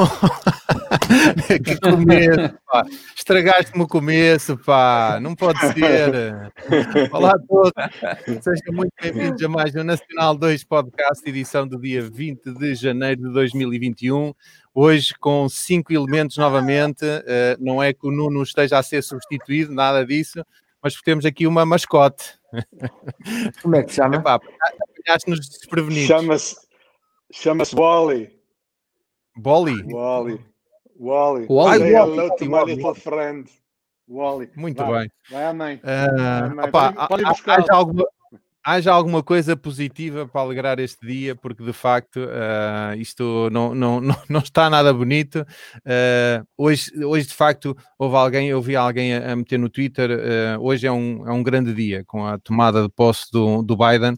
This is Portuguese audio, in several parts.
que começo, pá. Estragaste-me o começo, pá. Não pode ser. Olá a todos. Sejam muito bem-vindos a mais um Nacional 2 Podcast, edição do dia 20 de janeiro de 2021. Hoje com cinco elementos novamente. Uh, não é que o Nuno esteja a ser substituído, nada disso, mas temos aqui uma mascote. Como é que se chama? Apanhaste-nos desprevenidos. Chama-se chama Wally. Bolly? Wally. Wally. Wally. Say hello to my little friend. Wally. Muito Vai. bem. Vai à mãe. Uh, mãe. há- haja alguma, haja alguma coisa positiva para alegrar este dia, porque de facto ah, isto não, não, não, não está nada bonito. Ah, hoje, hoje, de facto, houve alguém, eu vi alguém a, a meter no Twitter. ah, hoje é um, é um grande dia com a tomada de posse do, do Biden.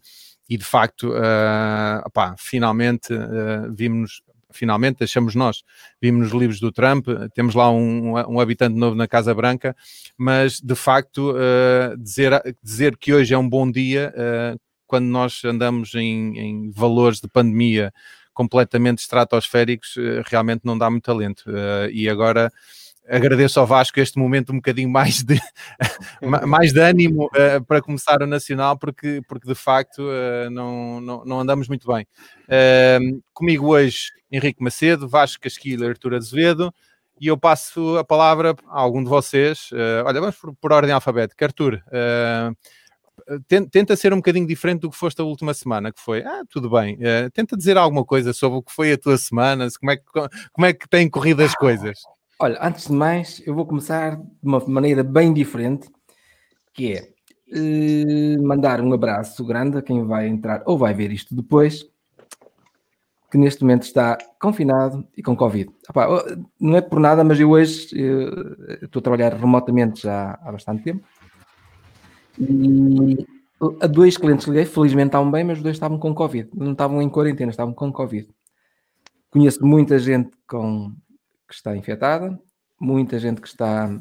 E de facto, ah, opá, finalmente ah, vimos, finalmente, achamos nós, vimos nos livros do Trump, temos lá um, um habitante novo na Casa Branca, mas de facto uh, dizer, dizer que hoje é um bom dia uh, quando nós andamos em, em valores de pandemia completamente estratosféricos, uh, realmente não dá muito talento. E agora agradeço ao Vasco este momento um bocadinho mais de, ma- mais de ânimo uh, para começar o Nacional, porque, porque de facto uh, não, não, não andamos muito bem. Uh, comigo hoje Henrique Macedo, Vasco Casquilho, Artur Azevedo, e eu passo a palavra a algum de vocês. Uh, olha, vamos por, por ordem alfabética. Ten- tenta ser um bocadinho diferente do que foste a última semana, que foi, ah, tudo bem, uh, tenta dizer alguma coisa sobre o que foi a tua semana, se- como é que, como é que têm corrido as coisas. Olha, antes de mais, eu vou começar de uma maneira bem diferente, que é eh, mandar um abraço grande a quem vai entrar ou vai ver isto depois, que neste momento está confinado e com Covid. Epá, oh, não é por nada, mas eu hoje eh, estou a trabalhar remotamente já há bastante tempo. E a dois clientes liguei, felizmente estavam bem, mas os dois estavam com Covid. Não estavam em quarentena, estavam com Covid. Conheço muita gente com, que está infectada, muita gente que está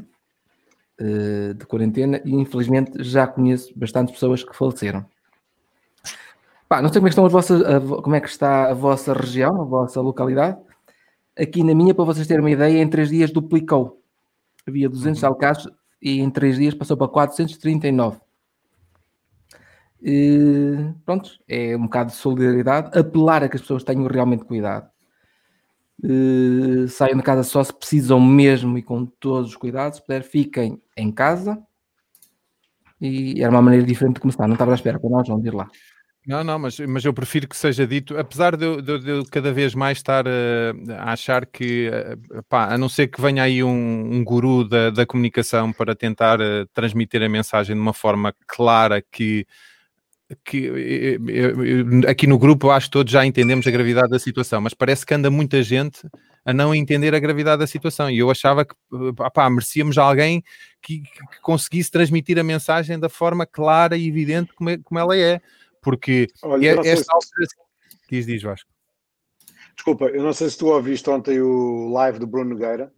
eh, de quarentena e infelizmente já conheço bastantes pessoas que faleceram. Pá, não sei como é que, estão as vossas, a como é que está a vossa região, a vossa localidade. Aqui na minha, para vocês terem uma ideia, em três dias duplicou. Havia 200 tal casos e em três dias passou para 439. E, pronto, é um bocado de solidariedade, apelar a que as pessoas tenham realmente cuidado. Eh, saiam de casa só se precisam mesmo e com todos os cuidados. Se puder, fiquem em casa. E era uma maneira diferente de começar. Não estava à espera para nós, vamos ir lá. Não, não, mas, mas eu prefiro que seja dito, apesar de eu, cada vez mais estar eh, a achar que, eh, pá, a não ser que venha aí um, um guru da, da comunicação para tentar transmitir a mensagem de uma forma clara que, que eh, eu- aqui no grupo acho que todos já entendemos a gravidade da situação, mas parece que anda muita gente a não entender a gravidade da situação e eu achava que eh, pá, merecíamos alguém que, que conseguisse transmitir a mensagem da forma clara e evidente como, é- como ela é porque Olha, sei esta se- altura... Diz, diz, Vasco. Desculpa, eu não sei se tu ouviste ontem o live do Bruno Nogueira,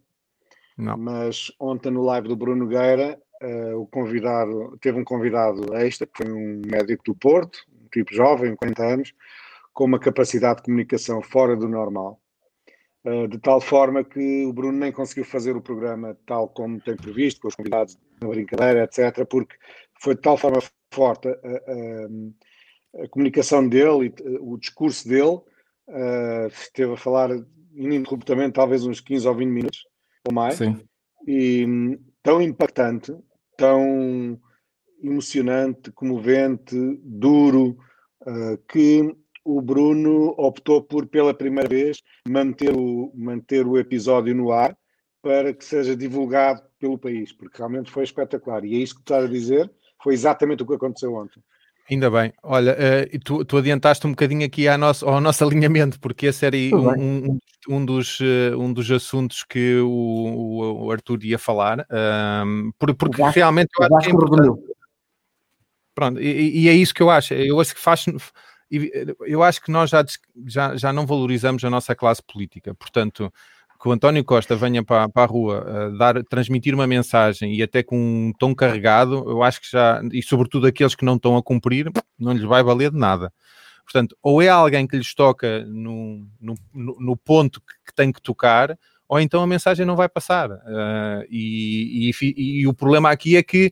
Não. mas ontem no live do Bruno Nogueira, eh, o convidado, teve um convidado extra, que foi um médico do Porto, um tipo jovem, 40 anos, com uma capacidade de comunicação fora do normal, eh, de tal forma que o Bruno nem conseguiu fazer o programa tal como tem previsto, com os convidados na brincadeira, etc., porque foi de tal forma forte a, a- a comunicação dele e eh, o discurso dele, eh, esteve a falar ininterruptamente, talvez uns 15 ou 20 minutos ou mais, Sim. e tão impactante, tão emocionante, comovente, duro, uh, que o Bruno optou por, pela primeira vez, manter o, manter o episódio no ar para que seja divulgado pelo país, porque realmente foi espetacular. E é isso que estás a dizer, foi exatamente o que aconteceu ontem. Ainda bem. Olha, eh, e tu, tu adiantaste um bocadinho aqui à nosso, ao nosso alinhamento, porque esse era um, um, um dos, eh, um dos assuntos que o, o- Arthur ia falar, porque realmente eu acho que é importante. Pronto, e, e é isso que eu acho. Eu acho que faz. e Eu acho que nós já, já, já não valorizamos a nossa classe política. Portanto, que o António Costa venha para, para a rua uh, dar, transmitir uma mensagem e até com um tom carregado, eu acho que já, e sobretudo aqueles que não estão a cumprir, não lhes vai valer de nada. Portanto, ou é alguém que lhes toca no, no, no ponto que, que tem que tocar, ou então a mensagem não vai passar. Uh, e, e, e, o problema aqui é que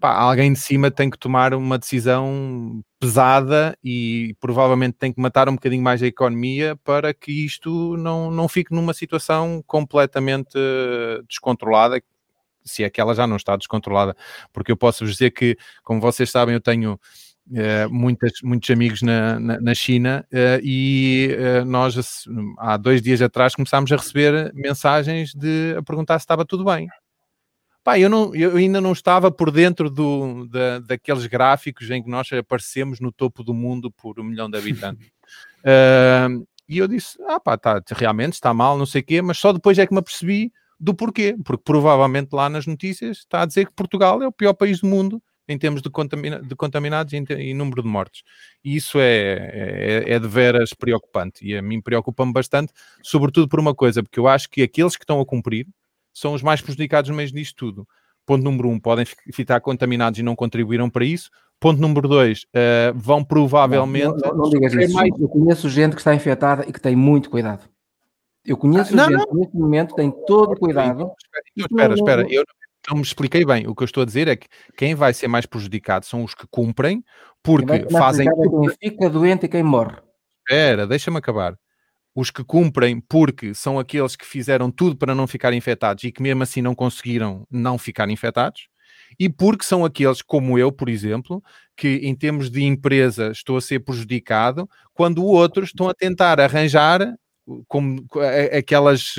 pá, alguém de cima tem que tomar uma decisão pesada e provavelmente tem que matar um bocadinho mais a economia para que isto não, não fique numa situação completamente descontrolada, se é que ela já não está descontrolada, porque eu posso vos dizer que, como vocês sabem, eu tenho Uh, muitas, muitos amigos na, na, na China uh, e uh, nós há dois dias atrás começámos a receber mensagens de a perguntar se estava tudo bem. Pá, eu, não, eu ainda não estava por dentro do, da, daqueles gráficos em que nós aparecemos no topo do mundo por um milhão de habitantes. e eu disse, ah pá, tá, realmente está mal, não sei o quê, mas só depois é que me apercebi do porquê, porque provavelmente lá nas notícias está a dizer que Portugal é o pior país do mundo em termos de, contamina de contaminados e, e, número de mortes. E isso é, é, é de veras preocupante e a mim preocupa-me bastante, sobretudo por uma coisa, porque eu acho que aqueles que estão a cumprir são os mais prejudicados no meio disto tudo. Ponto número um, podem ficar contaminados e não contribuíram para isso. Ponto número dois, uh, vão provavelmente. Não, não, não digas isso. Mais... Eu conheço gente que está infectada e que tem muito cuidado. Eu conheço ah, gente que neste momento tem todo o cuidado. Então, espera, espera. Eu, não me expliquei bem. O que eu estou a dizer é que quem vai ser mais prejudicado são os que cumprem, porque fazem. É quem fica doente e quem morre. Espera, deixa-me acabar. Os que cumprem porque são aqueles que fizeram tudo para não ficar infectados e que mesmo assim não conseguiram não ficar infectados. E porque são aqueles, como eu, por exemplo, que em termos de empresa estou a ser prejudicado, quando outros estão a tentar arranjar como aquelas,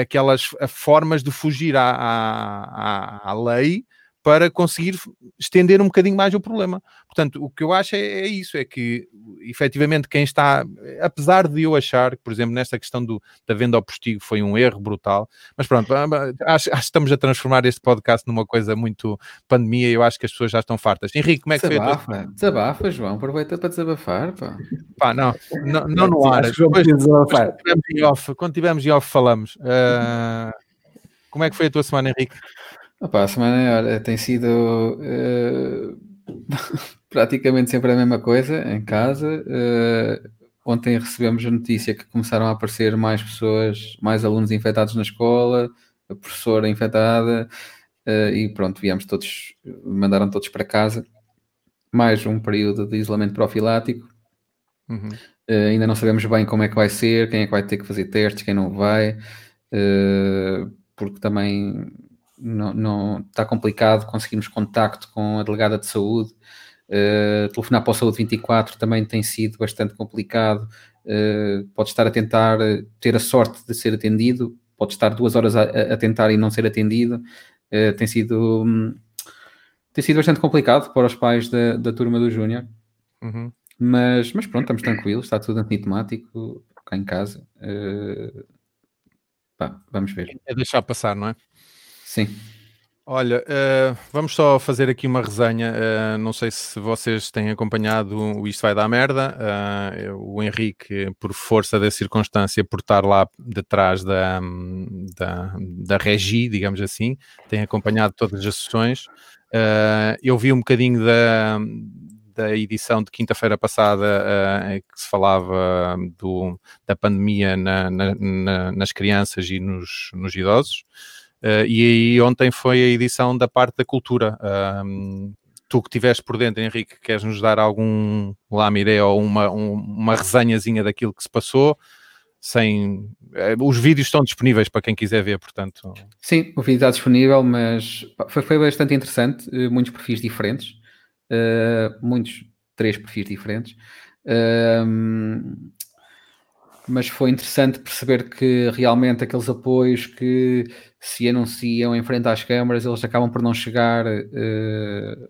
aquelas formas de fugir à, à, à lei para conseguir estender um bocadinho mais o problema. Portanto, o que eu acho é, é, isso, é que efetivamente quem está, apesar de eu achar que, por exemplo, nesta questão do, da venda ao postigo foi um erro brutal, mas pronto, ah, acho, acho que estamos a transformar este podcast numa coisa muito pandemia e eu acho que as pessoas já estão fartas. Henrique, como é que Desabafa, foi? Desabafa, João, aproveita para desabafar, pá. Pá, não, não, não no ar. Depois, depois, quando, tivermos em off falamos. Uh, como é que foi a tua semana, Henrique? Opa, a semana olha, tem sido uh, praticamente sempre a mesma coisa em casa. Uh, ontem recebemos a notícia que começaram a aparecer mais pessoas, mais alunos infectados na escola, a professora infectada, uh, e pronto, viemos todos, mandaram todos para casa. Mais um período de isolamento profilático. Uhum. Uh, ainda não sabemos bem como é que vai ser, quem é que vai ter que fazer testes, quem não vai, porque também não, não está complicado conseguirmos contacto com a delegada de saúde. Uh, telefonar para o Saúde 24 também tem sido bastante complicado. Uh, pode estar a tentar ter a sorte de ser atendido, pode estar duas horas a, a tentar e não ser atendido. Uh, tem sido um, tem sido bastante complicado para os pais da, da turma do Júnior. Uhum. Mas, mas pronto, estamos tranquilos, está tudo antintemático cá em casa. Pá, vamos ver. É deixar passar, não é? Sim. Olha, uh, vamos só fazer aqui uma resenha. Uh, não sei se vocês têm acompanhado o Isto Vai Dar Merda. Uh, o Henrique, por força da circunstância, por estar lá detrás da, da, da regi, digamos assim, tem acompanhado todas as sessões. eu vi um bocadinho da, da edição de quinta-feira passada em que se falava do, da pandemia na, na, na, nas crianças e nos, nos idosos. Uh, e aí ontem foi a edição da parte da cultura. Tu que estiveste por dentro, Henrique, queres nos dar algum lamiré ou uma, um, uma resenhazinha daquilo que se passou? Sem, uh, os vídeos estão disponíveis para quem quiser ver, portanto. Sim, o vídeo está disponível, mas foi, foi bastante interessante. Uh, muitos perfis diferentes, muitos, três perfis diferentes mas foi interessante perceber que realmente aqueles apoios que se anunciam em frente às câmaras, eles acabam por não chegar uh,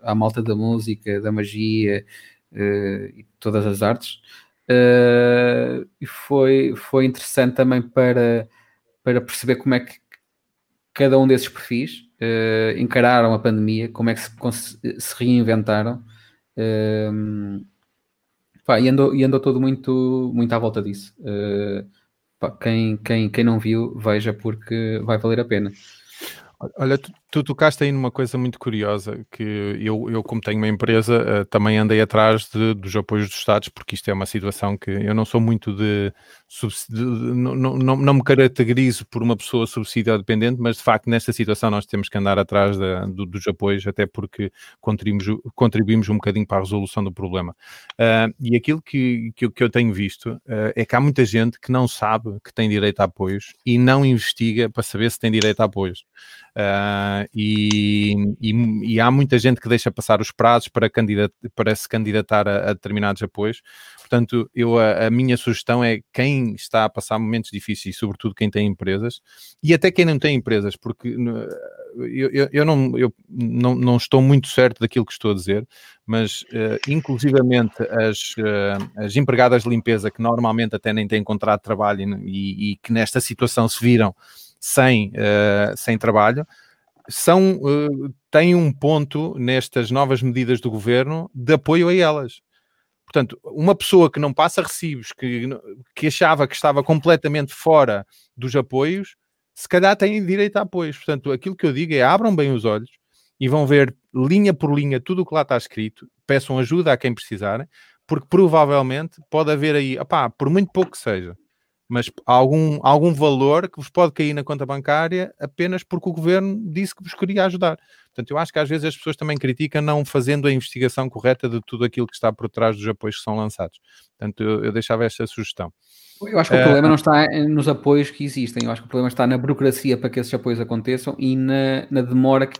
à malta da música, da magia uh, e todas as artes. Uh, e foi, foi interessante também para, para perceber como é que cada um desses perfis encararam a pandemia, como é que se, se reinventaram. Pá, e, andou, e andou todo muito, muito à volta disso. Quem, quem, quem não viu, veja porque vai valer a pena. Olha, tu, tu tocaste aí numa coisa muito curiosa, que eu, eu como tenho uma empresa, uh, também andei atrás de, dos apoios dos Estados, porque isto é uma situação que eu não sou muito de, de, não, não, não, me caracterizo por uma pessoa subsídio dependente, mas de facto nesta situação nós temos que andar atrás do, dos apoios, até porque contribuímos, contribuímos um bocadinho para a resolução do problema. Uh, e aquilo que, que, que, eu tenho visto uh, é que há muita gente que não sabe que tem direito a apoios e não investiga para saber se tem direito a apoios. Uh, e, e, e, há muita gente que deixa passar os prazos para, candidat, para se candidatar a, a, determinados apoios. Portanto, eu, a, a, minha sugestão é quem está a passar momentos difíceis, sobretudo quem tem empresas, e até quem não tem empresas, porque eu, eu, eu, não, eu não, não estou muito certo daquilo que estou a dizer, mas uh, inclusivamente as, uh, as empregadas de limpeza que normalmente até nem têm contrato de trabalho e, e que nesta situação se viram sem, uh, sem trabalho, são, uh, têm um ponto nestas novas medidas do governo de apoio a elas. Portanto, uma pessoa que não passa recibos, que, que achava que estava completamente fora dos apoios, se calhar tem direito a apoios. Portanto, aquilo que eu digo é abram bem os olhos e vão ver linha por linha tudo o que lá está escrito, peçam ajuda a quem precisarem, porque provavelmente pode haver aí, opá, por muito pouco que seja, mas algum, algum valor que vos pode cair na conta bancária apenas porque o governo disse que vos queria ajudar. Portanto, eu acho que às vezes as pessoas também criticam não fazendo a investigação correta de tudo aquilo que está por trás dos apoios que são lançados. Portanto, eu, eu deixava esta sugestão. Eu acho que o uh, problema não está nos apoios que existem, eu acho que o problema está na burocracia para que esses apoios aconteçam e na, na demora que,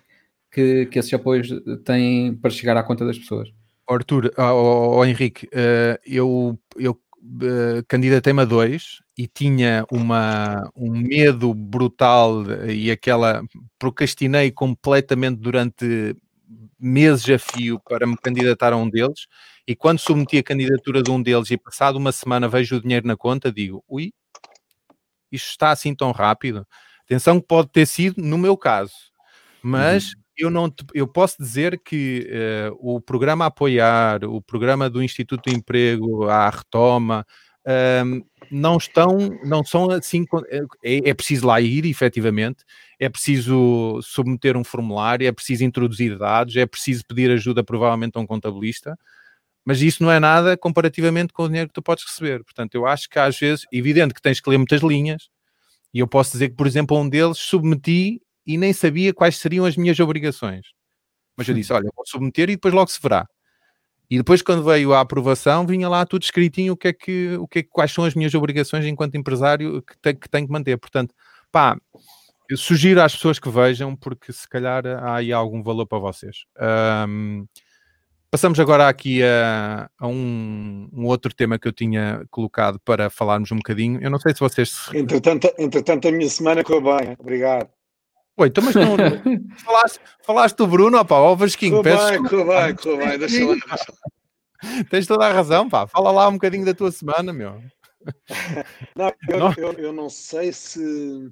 que, que, esses apoios têm para chegar à conta das pessoas. Arthur, oh, oh, Henrique, uh, eu, eu uh, candidatei-me a dois e tinha uma, um medo brutal e aquela procrastinei completamente durante meses a fio para me candidatar a um deles e quando submeti a candidatura de um deles e passado uma semana vejo o dinheiro na conta, digo, ui, isto está assim tão rápido. Atenção que pode ter sido no meu caso, mas uhum. Eu não te, eu posso dizer que uh, o programa Apoiar, o programa do Instituto de Emprego, a Retoma, um, não estão, não são assim, é, é preciso lá ir, efetivamente, é preciso submeter um formulário, é preciso introduzir dados, é preciso pedir ajuda provavelmente a um contabilista, mas isso não é nada comparativamente com o dinheiro que tu podes receber. Portanto, eu acho que às vezes, evidente que tens que ler muitas linhas, e eu posso dizer que, por exemplo, um deles submeti e nem sabia quais seriam as minhas obrigações. Mas eu disse, olha, vou submeter e depois logo se verá. E depois, quando veio a aprovação, vinha lá tudo escritinho o que é que, o que, é, quais são as minhas obrigações enquanto empresário que, te, que tenho que manter. Portanto, pá, eu sugiro às pessoas que vejam, porque se calhar há aí algum valor para vocês. Um, passamos agora aqui a, a um, um, outro tema que eu tinha colocado para falarmos um bocadinho. Eu não sei se vocês. Entretanto, entretanto a minha semana correu bem. Obrigado. Oi, então, mas não, falaste, falaste do Bruno, opá, ó Vasquinho, peço bem, correu bem, bem, deixa lá, deixa lá. Tens toda a razão, pá, fala lá um bocadinho da tua semana, meu. Não, eu não. Eu, eu não sei se...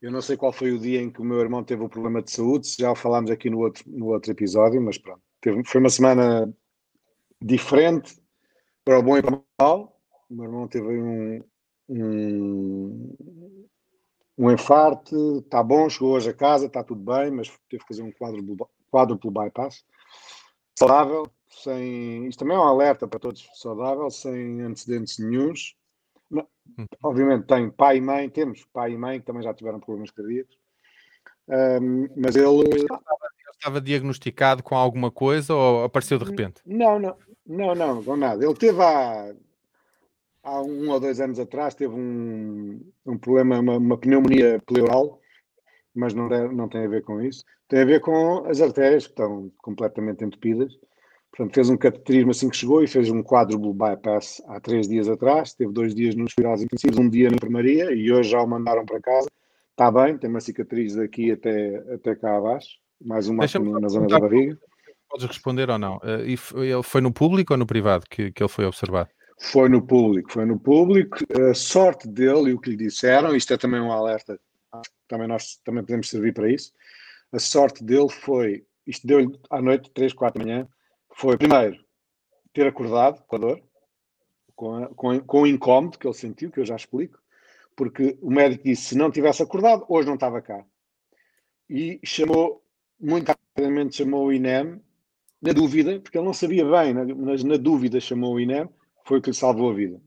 Eu não sei qual foi o dia em que o meu irmão teve o um problema de saúde, já falámos aqui no outro, no outro episódio, mas pronto. Teve, foi uma semana diferente, para o bom e para o mal. O meu irmão teve um, um, um infarto, está bom, chegou hoje a casa, está tudo bem, mas teve que fazer um quádruplo, bypass. Saudável, sem. Isto também é um alerta para todos, saudável, sem antecedentes nenhums. Uhum. Obviamente tem pai e mãe, temos pai e mãe que também já tiveram problemas cardíacos. Um, mas ele. Ele estava diagnosticado com alguma coisa ou apareceu de repente? Não, não, não, não, com nada. Ele teve há há um ou dois anos atrás teve um, um problema, uma, uma pneumonia pleural, mas não, não tem a ver com isso. Tem a ver com as artérias que estão completamente entupidas. Portanto, fez um cateterismo assim que chegou e fez um quádruplo bypass há três dias atrás. Teve dois dias nos cuidados intensivos, um dia na enfermaria e hoje já o mandaram para casa. Está bem, tem uma cicatriz daqui até, até cá abaixo, mais uma na zona da barriga. Podes responder ou não? Uh, e foi, foi no público ou no privado que, que ele foi observado? Foi no público, foi no público. A sorte dele e o que lhe disseram, isto é também um alerta, também nós também podemos servir para isso. A sorte dele foi, isto deu-lhe à noite, 3, 4 da manhã, foi primeiro ter acordado com a dor, com, a, com, com o incómodo que ele sentiu, que eu já explico, porque o médico disse se não tivesse acordado, hoje não estava cá. e chamou, muito rapidamente chamou o INEM, na dúvida, porque ele não sabia bem, mas na dúvida chamou o INEM, foi o que lhe salvou a vida.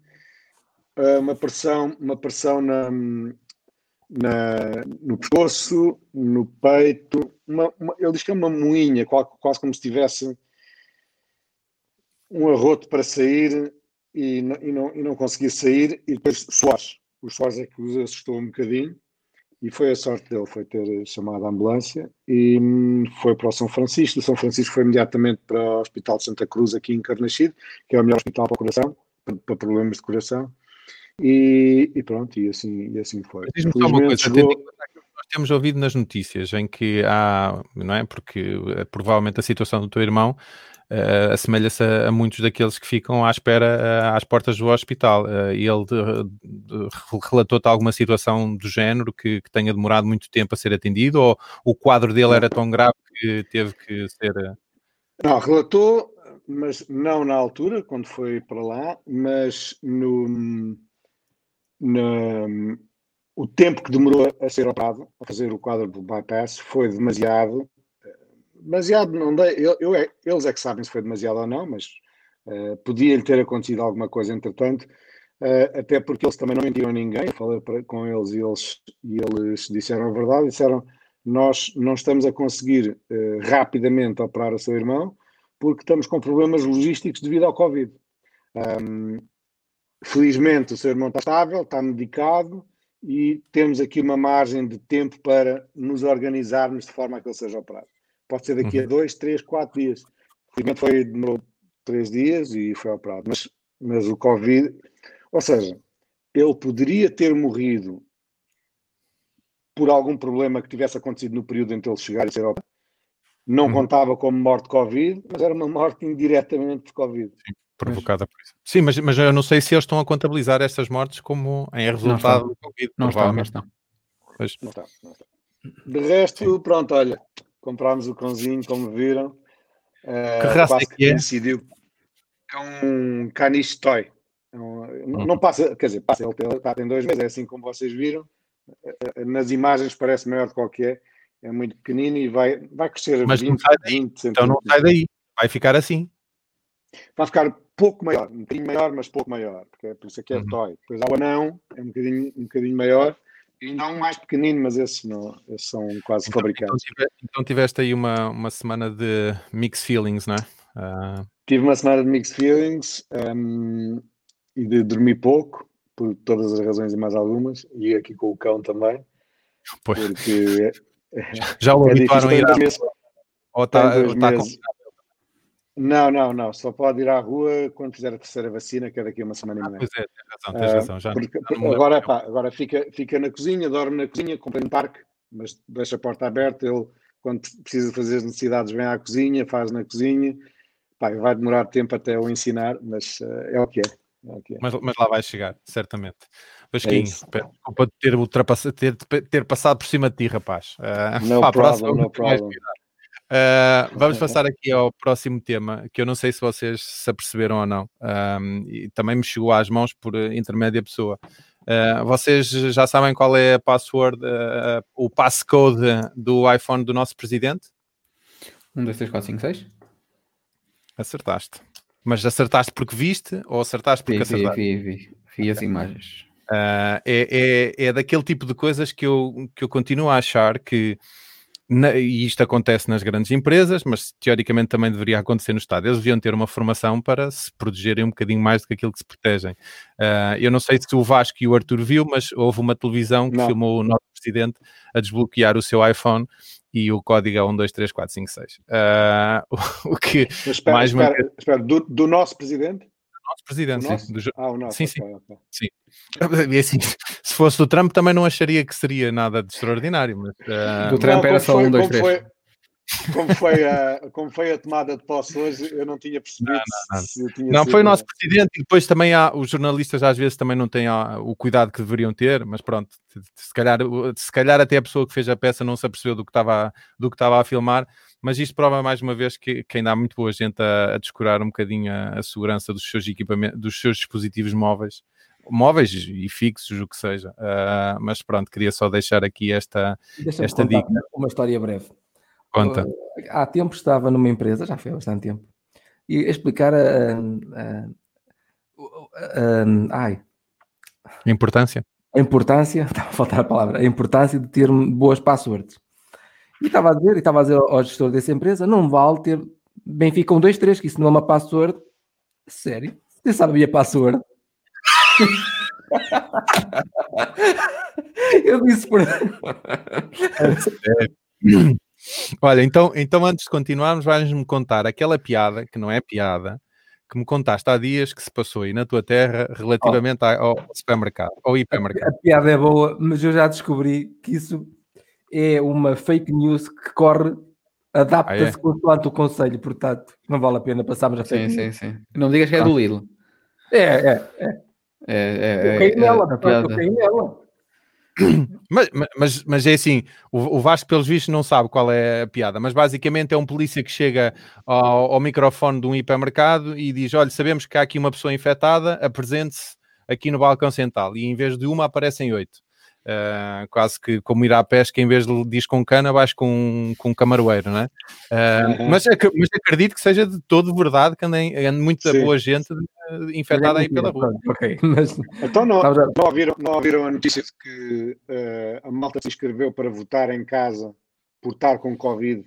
Uh, uma pressão, uma pressão na, na, no pescoço, no peito, uma, uma, ele diz que é uma moinha, quase como se tivesse um arroto para sair e não, e não, e não conseguia sair, e depois suores. Os suores é que os assustou um bocadinho, e foi a sorte dele, foi ter chamado a ambulância e hum, foi para o São Francisco. Do São Francisco foi imediatamente para o Hospital de Santa Cruz, aqui em Carnaxide, que é o melhor hospital para o coração, para problemas de coração. E, e pronto, e assim, e assim foi. Diz-me só uma coisa, chegou... temos ouvido nas notícias em que há, não é? Porque eh, provavelmente a situação do teu irmão uh, assemelha-se a, a, muitos daqueles que ficam à espera uh, às portas do hospital. Uh, ele relatou-te alguma situação do género que, que, tenha demorado muito tempo a ser atendido ou o quadro dele era tão grave que teve que ser. Não, relatou, mas não na altura, quando foi para lá, mas no, no o tempo que demorou a ser operado, a fazer o quadro do bypass, foi demasiado demasiado não dei, eu, eu é, eles é que sabem se foi demasiado ou não, mas uh, podia-lhe ter acontecido alguma coisa entretanto, uh, até porque eles também não mentiram a ninguém, eu falei para, com eles e eles, e eles disseram a verdade, disseram nós não estamos a conseguir uh, rapidamente operar o seu irmão porque estamos com problemas logísticos devido ao Covid. Um, felizmente o seu irmão está estável, está medicado e temos aqui uma margem de tempo para nos organizarmos de forma a que ele seja operado. Pode ser daqui uhum. a dois, três, quatro dias. Felizmente foi, demorou três dias e foi operado. Mas, mas o Covid, ou seja, ele poderia ter morrido por algum problema que tivesse acontecido no período em que ele chegar e ser operado. Não uhum. contava como morte Covid, mas era uma morte indiretamente de Covid. Sim, provocada por isso. Sim, mas, mas eu não sei se eles estão a contabilizar estas mortes como em resultado do Covid. Não está, não. Pois. Não está, não está. De resto, Sim. pronto, olha, comprámos o cãozinho, como viram. Uh, que raça é que é? Decidiu. É um caniche toy. É um, não, não passa, quer dizer, passa, ele está tem dois meses, é assim como vocês viram. Eh, eh, nas imagens parece maior do que qualquer. É muito pequenino e vai, vai crescer Mas 20, não sai daí. 20 Então não sai daí. Vai ficar assim. Vai ficar pouco maior, um bocadinho maior, mas pouco maior, porque é por isso aqui é uhum. toy. Depois há o anão, é um bocadinho, um bocadinho maior, Ainda há um mais pequenino, mas esses, não, esses são quase então, fabricados. Então, então, tiveste aí uma, uma semana de mixed feelings, não é? Uh... Tive uma semana de mixed feelings um, e de dormir pouco, por todas as razões e mais algumas, e aqui com o cão também. Pois. Porque já o é habituaram a ir à... Ou está, está. Não, não, não. Só pode ir à rua quando fizer a terceira vacina, que é daqui a uma semana e meia. Ah, pois é, tens razão, tens razão. Já, porque, agora, pá, agora fica, fica na cozinha, dorme na cozinha, compra um parque, mas deixa a porta aberta. Ele, quando precisa fazer as necessidades, vem à cozinha, faz na cozinha. Pá, vai demorar tempo até o ensinar, mas uh, é o que é. É, é. Mas, mas, lá vai chegar, certamente. Vasquinho, é desculpa ter, ultrapassado, ter, ter passado por cima de ti, rapaz. Uh, no problem, próxima, no problem. Uh, vamos passar aqui ao próximo tema, que eu não sei se vocês se aperceberam ou não, um, e também me chegou às mãos por intermédia pessoa. Uh, vocês já sabem qual é a password, uh, o passcode do iPhone do nosso presidente? 1, 2, 3, 4, 5, 6. Acertaste. Mas acertaste porque viste ou acertaste porque vi, acertaste? Vi, vi, vi. Vi as imagens. Uh, é, é, é daquele tipo de coisas que eu, que eu continuo a achar que na, e isto acontece nas grandes empresas, mas teoricamente também deveria acontecer no Estado. Eles deviam ter uma formação para se protegerem um bocadinho mais do que aquilo que se protegem. Uh, eu não sei se o Vasco e o Arthur viu, mas houve uma televisão que não. filmou o nosso presidente a desbloquear o seu iPhone e o código é 123456. Uh, o, o que espera, mais espera, uma... espera do, do nosso presidente? nosso presidente, o sim. Do... Ah, o nosso. Sim, sim. Okay, okay. sim. E assim, se fosse do Trump também não acharia que seria nada de extraordinário. Mas, uh... Do Trump não, era só foi, um, dois, três. Foi, como foi, a, como foi a tomada de posse hoje, eu não tinha percebido. Não, não, não. não foi o nosso presidente e depois também há, os jornalistas às vezes também não têm o cuidado que deveriam ter, mas pronto, se calhar, se calhar até a pessoa que fez a peça não se apercebeu do que estava, do que estava a filmar, mas isto prova mais uma vez que, que ainda há muito boa gente a, a descurar um bocadinho a, a segurança dos seus equipamentos, dos seus dispositivos móveis móveis e fixos, o que seja. Uh, mas pronto, queria só deixar aqui esta, esta dica. Uma história breve. Conta. Há tempo estava numa empresa, já foi há bastante tempo, e explicar a, a, a, ai. a importância. A importância, estava a faltar a palavra, a importância de ter boas passwords. E estava a dizer, e estava a dizer ao gestor dessa empresa, não vale ter Benfica 1, 2, 3, que isso não é uma password. Sério? Você sabe a minha password? Eu disse por. Olha, então, então antes de continuarmos, vais-me contar aquela piada, que não é piada, que me contaste há dias que se passou aí na tua terra relativamente oh. ao supermercado, ao hipermercado. A, a piada é boa, mas eu já descobri que isso é uma fake news que corre adapta-se ah, é? consoante o conselho, portanto, não vale a pena passarmos a fake Sim, sim, sim. Não me digas que é do Lidl. É, é, é. É, é, eu caí nela, é, eu caí nela. Mas, mas, mas é assim, o, o Vasco, pelos vistos, não sabe qual é a piada, mas basicamente é um polícia que chega ao, ao microfone de um hipermercado e diz: Olha, sabemos que há aqui uma pessoa infectada, apresente-se aqui no balcão central. E em vez de uma, aparecem oito. Uh, quase que como ir à pesca, em vez de diz com cana, vais com, com um camaroeiro, não é? Uh, uhum. mas, mas, acredito que seja de todo verdade que ande, ande muita boa gente infectada aí pela rua. Okay. Mas... Então não, não, ouviram, não ouviram a notícia de que uh, a malta se inscreveu para votar em casa por estar com Covid?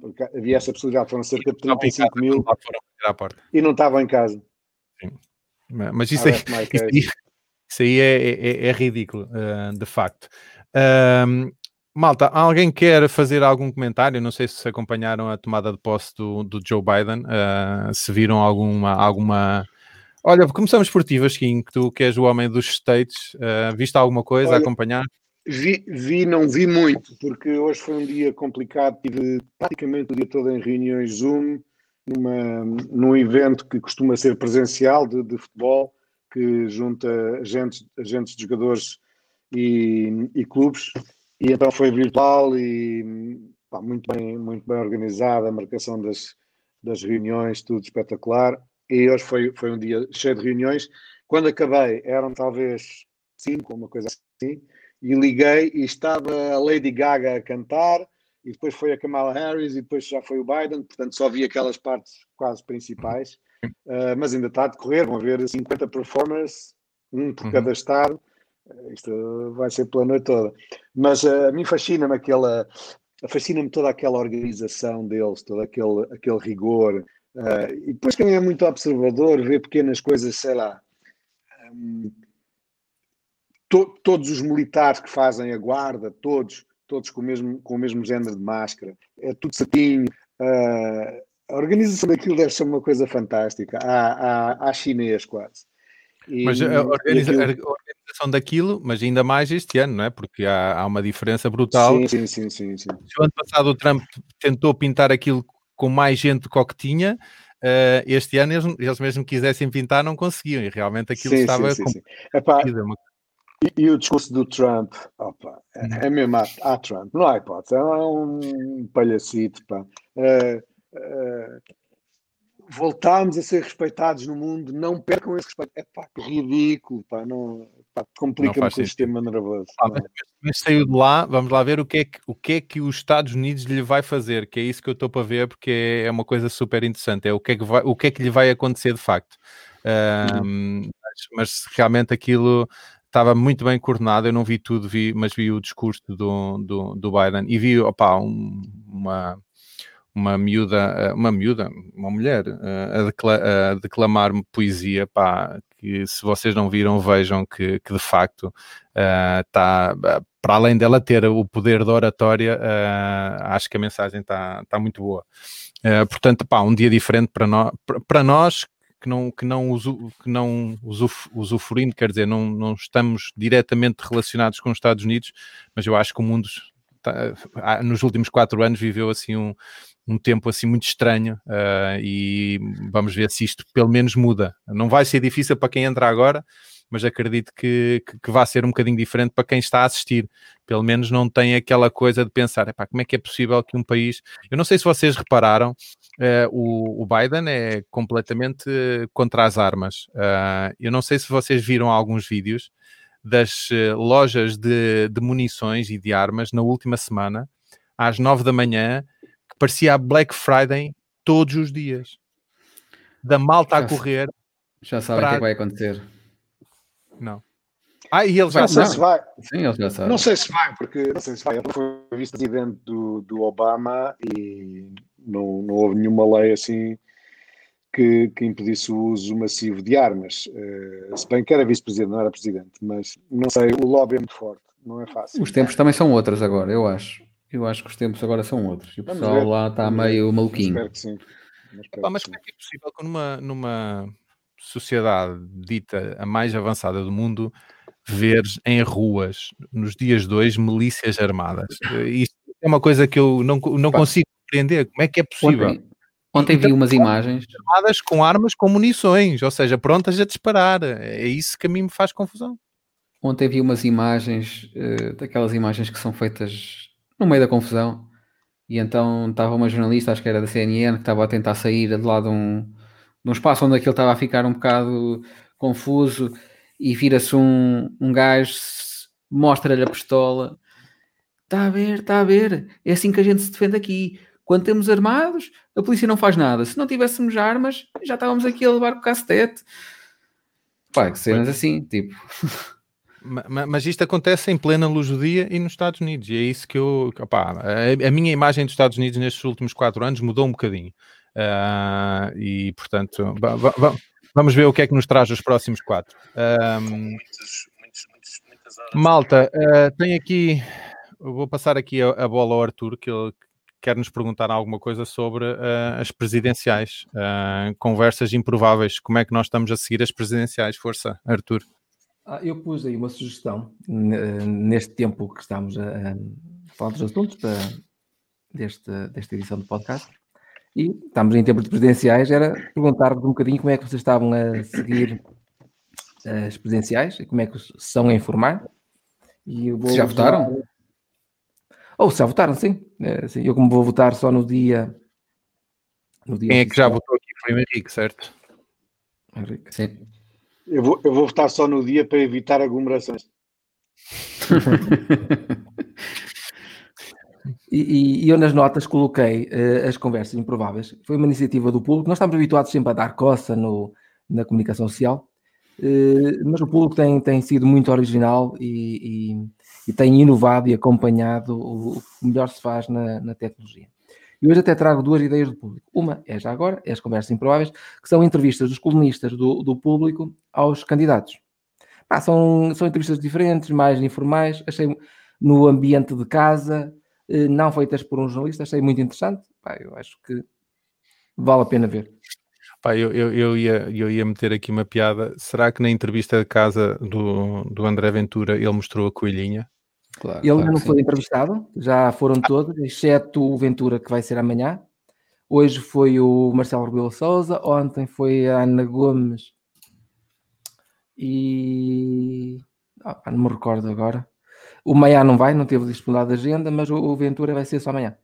Porque havia essa possibilidade, foram cerca de 35 casa, mil e não estavam em casa. Sim. Mas isso, ah, é, isso, isso aí é, é, é, é ridículo, uh, de facto. Malta, alguém quer fazer algum comentário? Não sei se acompanharam a tomada de posse do, do Joe Biden, uh, se viram alguma, alguma. Olha, começamos por ti, Vasquinho, que tu que és o homem dos States, uh, viste alguma coisa Olha, a acompanhar? Vi, vi, não vi muito, porque hoje foi um dia complicado, tive praticamente o dia todo em reuniões Zoom, numa, num evento que costuma ser presencial de, de futebol, que junta agentes, agentes de jogadores e, e clubes, e então foi virtual e pá, muito, bem, muito bem organizada a marcação das, das reuniões, tudo espetacular. E hoje foi, foi um dia cheio de reuniões. Quando acabei, eram talvez cinco, uma coisa assim, e liguei e estava a Lady Gaga a cantar, e depois foi a Kamala Harris, e depois já foi o Biden, portanto só vi aquelas partes quase principais. Uh, mas ainda está a decorrer, vão haver 50 performers, um por uhum. cada estado. Uh, isto vai ser pela noite toda. Mas uh, a mim fascina-me aquela. Fascina-me toda aquela organização deles, todo aquele, aquele rigor. e depois quem é muito observador vê pequenas coisas, sei lá. Um, to, todos os militares que fazem a guarda, todos, todos com o mesmo, com o mesmo género de máscara, é tudo certinho. Uh, a organização daquilo deve ser uma coisa fantástica, há, há, há chinês quase. E, mas a, organiza, aquilo... a, organização daquilo, mas ainda mais este ano, não é? Porque há, há uma diferença brutal. Sim, sim, sim, sim, sim. Se o ano passado o Trump tentou pintar aquilo com mais gente do que que tinha, uh, este ano eles, eles mesmo quisessem pintar não conseguiam, e realmente aquilo sim, estava... Sim, sim, sim. Epá, e, e, o discurso do Trump, opa, é, uhum. é mesmo a, a Trump, não há hipótese, é um palhacito, pá. Uh, uh, voltámos a ser respeitados no mundo, não percam esse respeito. É pá, que ridículo, pá, não, pá, complica-me com o sistema nervoso. Ah, mas, mas, saiu de lá, vamos lá ver o que, é que, o que é que os Estados Unidos lhe vai fazer, que é isso que eu estou para ver, porque é uma coisa super interessante, é o que é que, vai, o que, é que lhe vai acontecer de facto. Um, mas, mas, realmente aquilo estava muito bem coordenado, eu não vi tudo, vi, mas vi o discurso do, do, do Biden e vi opa, um, uma uma miúda, eh, uma miúda, uma mulher eh, a, decla a declamar poesia, pá, que se vocês não viram, vejam que, que de facto está, uh, para além dela ter o poder da oratória, uh, acho que a mensagem está tá muito boa. Uh, portanto, pá, um dia diferente para nós, para nós que não, que não, usu, que não usuf, usufruindo, quer dizer, não, não estamos diretamente relacionados com os Estados Unidos, mas eu acho que o mundo nos últimos quatro anos viveu assim um, um tempo assim muito estranho uh, e vamos ver se isto pelo menos muda. Não vai ser difícil para quem entra agora, mas acredito que, que, que vai ser um bocadinho diferente para quem está a assistir. Pelo menos não tem aquela coisa de pensar, como é que é possível que um país... Eu não sei se vocês repararam, uh, o, o, Biden é completamente contra as armas. Uh, eu não sei se vocês viram alguns vídeos das lojas de, de, munições e de armas na última semana, às nove da manhã, parecia a Black Friday todos os dias. Da malta já, a correr. Já sabem o para... que, é que vai acontecer. Não. Ah, e ele já não sei se vai. Sim, ele já sabe. Não sei se vai, porque não sei se vai. Ele foi vice-presidente do, do Obama e não, não houve nenhuma lei assim que, que impedisse o uso massivo de armas. Uh, se bem que era vice-presidente, não era presidente, mas não sei, o lobby é muito forte, não é fácil. Os tempos também são outros agora, eu acho. Eu acho que os tempos agora são outros. E o pessoal lá está meio maluquinho. Espero que sim. Espero mas como é que é possível que numa, numa sociedade dita a mais avançada do mundo ver em ruas, nos dias dois, milícias armadas? Isto é uma coisa que eu não, não consigo compreender. Como é que é possível? Ontem, ontem vi umas imagens. Armadas com armas com munições, ou seja, prontas a disparar. É isso que a mim me faz confusão. Ontem vi umas imagens, uh, daquelas imagens que são feitas no meio da confusão. E então estava uma jornalista, acho que era da CNN, que estava a tentar sair de lá de um, de um espaço onde aquilo estava a ficar um bocado confuso e vira-se um, um gajo, mostra-lhe a pistola. Está a ver, está a ver. É assim que a gente se defende aqui. Quando temos armados, a polícia não faz nada. Se não tivéssemos armas, já estávamos aqui a levar com o cacetete. Pá, que cenas assim, tipo. Mas isto acontece em plena luz do dia e nos Estados Unidos, e é isso que eu. Opá, a, minha imagem dos Estados Unidos nestes últimos quatro anos mudou um bocadinho. Uh, e portanto, vamos ver o que é que nos traz os próximos quatro. Um, malta, uh, tem aqui. Vou passar aqui a, a bola ao Arthur, que ele quer nos perguntar alguma coisa sobre uh, as presidenciais, conversas improváveis. Como é que nós estamos a seguir as presidenciais? Força, Arthur. Ah, eu pus aí uma sugestão neste tempo que estamos a, a falar dos assuntos da, deste, desta edição do podcast. E estamos em tempos de presidenciais, era perguntar-vos um bocadinho como é que vocês estavam a seguir as presidenciais e como é que são a informar. E já votaram? Ou se já votaram, sim. É, sim. Eu como vou votar só no dia... No dia Quem é que já votou aqui? Foi o Henrique, certo? Henrique. Sim. Eu vou, eu vou votar só no dia para evitar aglomerações. e, e, eu nas notas coloquei uh, as conversas improváveis. Foi uma iniciativa do público. Nós estamos habituados sempre a dar coça no, na comunicação social, uh, mas o público tem, tem sido muito original e, e, e tem inovado e acompanhado o, o que melhor se faz na, na tecnologia. E hoje até trago duas ideias do público. Uma é já agora, é as conversas improváveis, que são entrevistas dos colunistas do, do público aos candidatos. Ah, são, são entrevistas diferentes, mais informais, achei no ambiente de casa, eh, não feitas por um jornalista, achei muito interessante. Pá, eu acho que vale a pena ver. Pá, eu, eu, eu, ia, eu ia meter aqui uma piada. Será que na entrevista de casa do, do André Ventura ele mostrou a coelhinha? Claro, ele claro não foi entrevistado, já foram todos, exceto o Ventura, que vai ser amanhã. Hoje foi o Marcelo Rebelo Souza, ontem foi a Ana Gomes e. Oh, não me recordo agora. O Maia não vai, não teve disponibilidade de agenda, mas o Ventura vai ser só amanhã.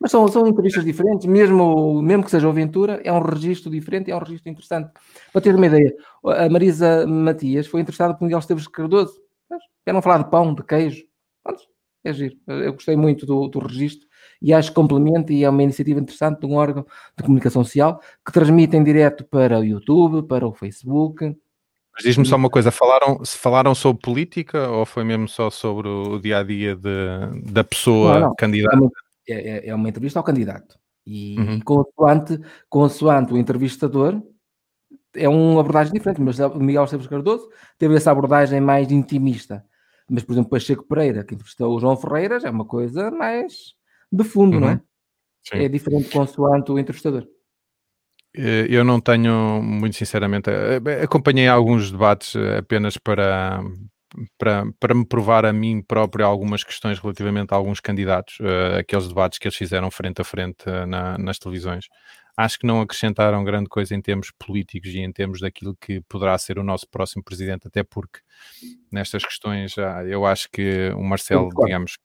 Mas são, são entrevistas diferentes, mesmo, mesmo que seja o Ventura, é um registro diferente, é um registro interessante. Para ter uma ideia, a Marisa Matias foi entrevistada por Miguel Esteves Cardoso Querem falar de pão, de queijo. Pronto, é giro. Eu gostei muito do, do registro e acho que complementa e é uma iniciativa interessante de um órgão de comunicação social que transmite em direto para o YouTube, para o Facebook. Mas diz-me só uma coisa, falaram, falaram sobre política ou foi mesmo só sobre o dia a dia de, da pessoa não, não. candidata? É, é, é uma entrevista ao candidato. E uhum. consoante, consoante o entrevistador, é uma abordagem diferente, mas o Miguel Esteves Cardoso teve essa abordagem mais intimista. Mas, por exemplo, Pacheco Pereira, que entrevistou o João Ferreira, já é uma coisa mais de fundo, uhum. não é? Uhum. Sim. É diferente consoante o entrevistador. Eh, eu não tenho, muito sinceramente, eh, eh, acompanhei alguns debates apenas para, para, para me provar a mim próprio algumas questões relativamente a alguns candidatos, aqueles debates que eles fizeram frente a frente na, nas televisões acho que não acrescentaram grande coisa em termos políticos e em termos daquilo que poderá ser o nosso próximo presidente, até porque nestas questões eu acho que o Marcelo, digamos,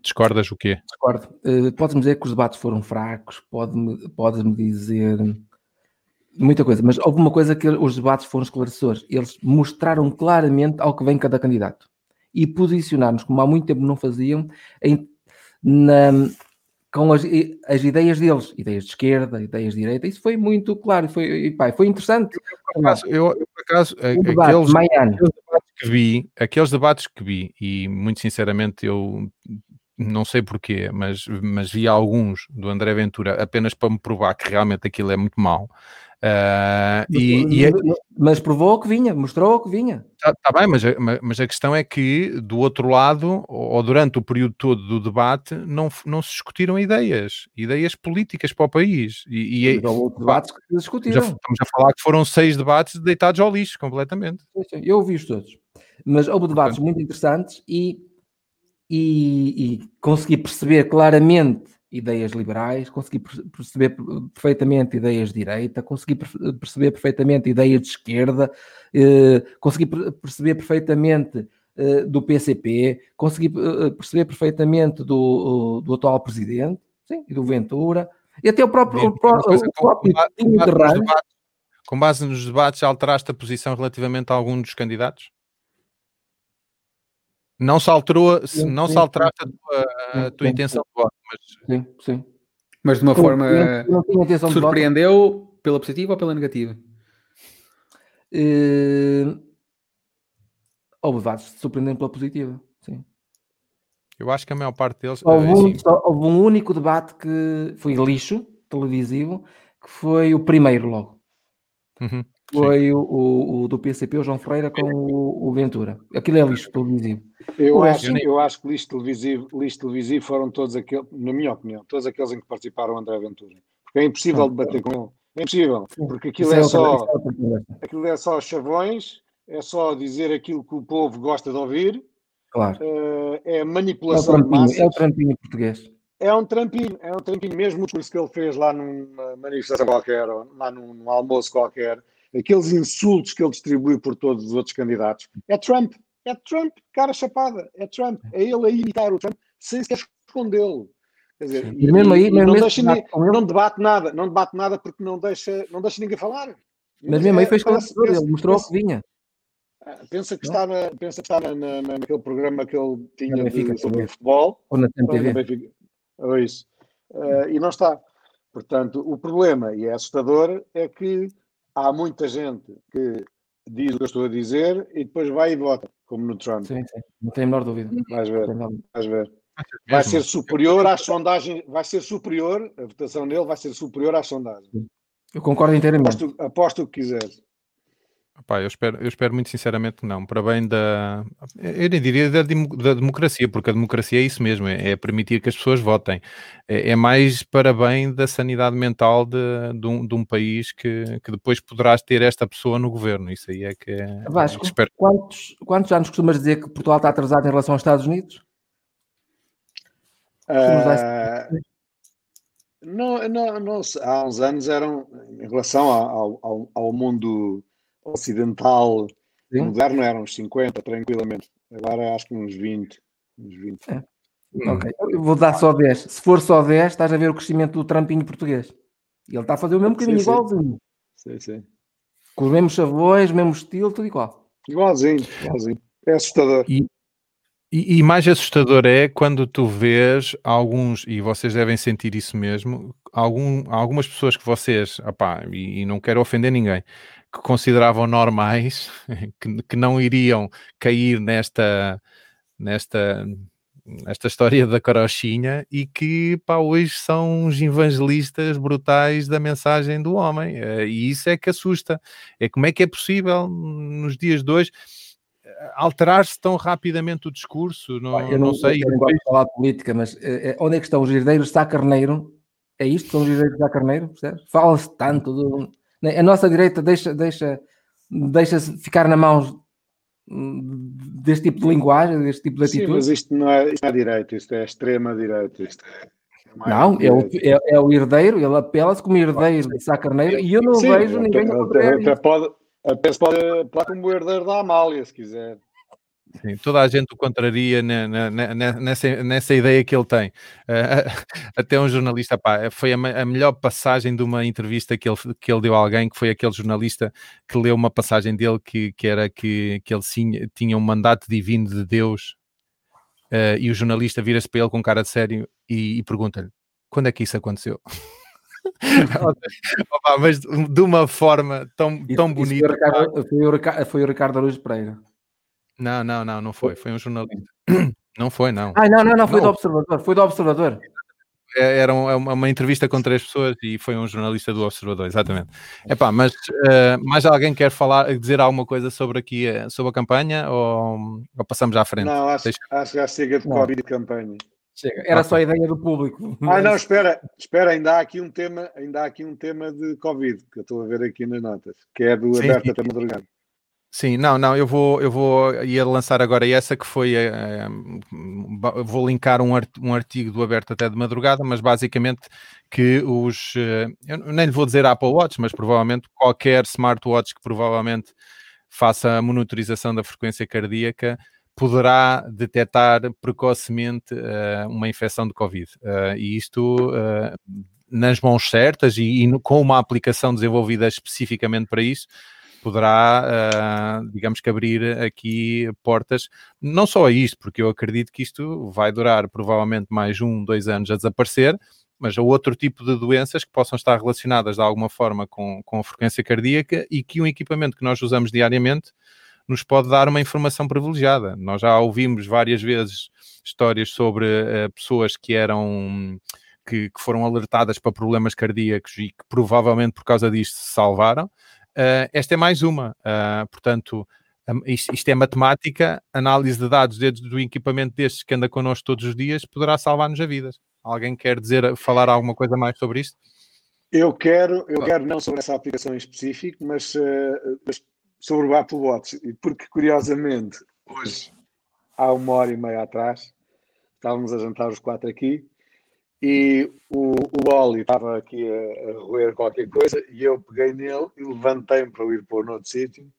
Discordas o quê? Discordo. Uh, Podes-me dizer que os debates foram fracos, pode-me pode dizer muita coisa, mas houve uma coisa que os debates foram esclarecedores. Eles mostraram claramente ao que vem cada candidato e posicionaram-nos, como há muito tempo não faziam, em, na, com as, as, ideias deles, ideias de esquerda, ideias de direita. Isso foi muito claro, foi, pá, foi interessante. Eu, por acaso, eu, eu, por acaso um debate, aqueles, aqueles debates que vi, aqueles debates que vi, e muito sinceramente eu não sei porquê, mas, mas vi alguns do André Ventura apenas para me provar que realmente aquilo é muito mau. Uh, e, mas, e é... mas, provou que vinha, mostrou que vinha. Está tá bem, mas, mas a questão é que do outro lado, ou durante o período todo do debate, não, não se discutiram ideias, ideias políticas para o país. E, e houve debates que se discutiram. Já, estamos a falar que foram seis debates deitados ao lixo completamente. Eu ouvi-os todos, mas houve debates muito interessantes e e, e consegui perceber claramente ideias liberais, consegui perceber perfeitamente ideias de direita, consegui perceber perfeitamente ideias de esquerda, eh, consegui perceber perfeitamente eh, do PCP, consegui eh, perceber perfeitamente do, do atual presidente, sim, e do Ventura, e até o próprio, Bem, o, próprio, o próprio com, base, de debates, com base nos debates, alteraste a posição relativamente a algum dos candidatos? Não se alterou, sim, não sim, se alteraste a tua, a tua intenção de voto, mas... Sim, sim. Mas de uma Como forma surpreendeu pela positiva ou pela negativa? Uh... Houve debates surpreendendo pela positiva, sim. Eu acho que a maior parte deles... Houve, é, um, só, houve um único debate que foi lixo televisivo, que foi o primeiro logo. Uhum foi o, o, o, do PCP, o João Ferreira, com o, o Ventura. Aquilo é lixo televisivo. Eu acho, eu acho que lixo televisivo, lixo televisivo foram todos aqueles, na minha opinião, todos aqueles em que participaram André Ventura. Porque é impossível debater com ele. É impossível, porque aquilo é, é só aquilo é só chavões, é só dizer aquilo que o povo gosta de ouvir. Claro. Uh, é manipulação é trampinho, É o trampinho português. É um trampinho, é um trampinho. Mesmo o discurso que ele fez lá numa manifestação qualquer, ou lá num, num almoço qualquer, aqueles insultos que ele distribui por todos os outros candidatos. É Trump, é Trump, cara chapada, é Trump, é ele a imitar o Trump sem sequer escondê-lo. Quer dizer, e, mesmo aí, mesmo não, deixa não debate nada, não debate nada porque não deixa, não deixa ninguém falar. Mas mesmo aí foi esclarecedor, ele mostrou pensa, que vinha. Ah, pensa que, está, na, pensa que está na, na, naquele programa que ele tinha de, sobre futebol. Ou na TNTV. Ou isso. Uh, e não está. Portanto, o problema, e é assustador, é que há muita gente que diz o que eu estou a dizer e depois vai e vota, como no Trump. Sim, sim. não tenho a menor dúvida. Vais ver, vais ver. Vai ser superior às sondagens, vai ser superior, a votação dele vai ser superior às sondagens. Eu concordo inteiramente. Aposto, aposto o que quiseres. Pá, eu, espero, eu espero muito sinceramente que não, para bem da. Eu nem diria da, da democracia, porque a democracia é isso mesmo, é, é permitir que as pessoas votem. É, é, mais para bem da sanidade mental de, de, um, de um país que, que depois poderás ter esta pessoa no governo. Isso aí é que. É, Vasco, que espero. Quantos, quantos anos costumas dizer que Portugal está atrasado em relação aos Estados Unidos? Uh, não, não, não, há uns anos eram em relação ao, ao, ao mundo ocidental Sim. moderno eram uns 50, tranquilamente. Agora acho que uns 20. Uns 20. É. Ok, eu vou dar só 10. Se for só 10, estás a ver o crescimento do trampinho português. E ele está a fazer o mesmo caminho, sim, igualzinho. Sim, sim. Com os mesmos sabores, mesmo estilo, tudo igual. Igualzinho, igualzinho. É assustador. E, e, e, mais assustador é quando tu vês alguns, e vocês devem sentir isso mesmo, algum, algumas pessoas que vocês, opá, e, e não quero ofender ninguém, que consideravam normais, que, que não iriam cair nesta, nesta, nesta história da carochinha e que pá, hoje são os evangelistas brutais da mensagem do homem. Eh, e isso é que assusta. É como é que é possível nos dias de hoje alterar-se tão rapidamente o discurso? Não, eu não, não sei. Eu não gosto de falar de política, mas é, onde é que estão os herdeiros de Sá Carneiro? É isto? São os herdeiros de Sá Carneiro? Fala-se tanto do? A nossa direita deixa, deixa, deixa ficar na mão deste tipo de linguagem, deste tipo de atitude. Sim, mas isto não é, isto não é direita, isto é extrema direita. Isto é não, é o, é, é o herdeiro, ele apela-se como herdeiro de Sá Carneiro e eu não Sim, vejo ninguém até, até pode, até se pode, pode como herdeiro da Amália, se quiser. Sim, toda a gente o contraria nessa, nessa ideia que ele tem. Uh, até um jornalista, pá, foi a, a, melhor passagem de uma entrevista que ele, que ele deu a alguém, que foi aquele jornalista que leu uma passagem dele que, que era que, que ele tinha, tinha um mandato divino de Deus uh, e o jornalista vira-se para ele com cara de sério e, e pergunta-lhe quando é que isso aconteceu? Opa, mas de uma forma tão, tão bonita. Foi o, Ricardo, foi, o Ricardo, foi o Ricardo Aruz Pereira. Não, não, não, não foi. Foi um jornalista. Não foi, não. Ah, não, não, não, foi não. do Observador. Foi do Observador. É, era é uma, uma, entrevista com três pessoas e foi um jornalista do Observador, exatamente. Epá, mas uh, mais alguém quer falar, dizer alguma coisa sobre aqui, eh, sobre a campanha ou, ou passamos à frente? Não, acho, Deixa... acho que já chega de Covid e campanha. Chega. Era só a ideia do público. Mas... Ah, não, espera, espera, ainda há aqui um tema, ainda há aqui um tema de Covid que eu estou a ver aqui nas notas, que é do sim, Aberto até Madrugada. Sim, não, não, eu vou, eu vou ia lançar agora essa que foi, é, vou linkar um, artigo do Aberto até de madrugada, mas basicamente que os, eh, eu nem lhe vou dizer Apple Watch, mas provavelmente qualquer smartwatch que provavelmente faça a monitorização da frequência cardíaca poderá detectar precocemente uh, uma infecção de Covid. Uh, e isto uh, nas mãos certas e, e, com uma aplicação desenvolvida especificamente para isso, poderá, digamos que, abrir aqui portas, não só a isto, porque eu acredito que isto vai durar provavelmente mais um, dois anos a desaparecer, mas a outro tipo de doenças que possam estar relacionadas de alguma forma com, com a frequência cardíaca e que um equipamento que nós usamos diariamente nos pode dar uma informação privilegiada. Nós já ouvimos várias vezes histórias sobre uh, pessoas que eram que, que, foram alertadas para problemas cardíacos e que provavelmente por causa disto se salvaram. Uh, esta é mais uma. Uh, portanto, um, isto, isto, é matemática, análise de dados dentro do equipamento destes que anda connosco todos os dias poderá salvar-nos a vida. Alguém quer dizer, falar alguma coisa mais sobre isto? Eu quero, eu quero não sobre essa aplicação em específico, mas, uh, mas sobre o Apple Watch, porque curiosamente, hoje, há uma hora e meia atrás, estávamos a jantar os quatro aqui e o, o Oli estava aqui a, a roer qualquer coisa e eu peguei nele e levantei-me para ir no outro sítio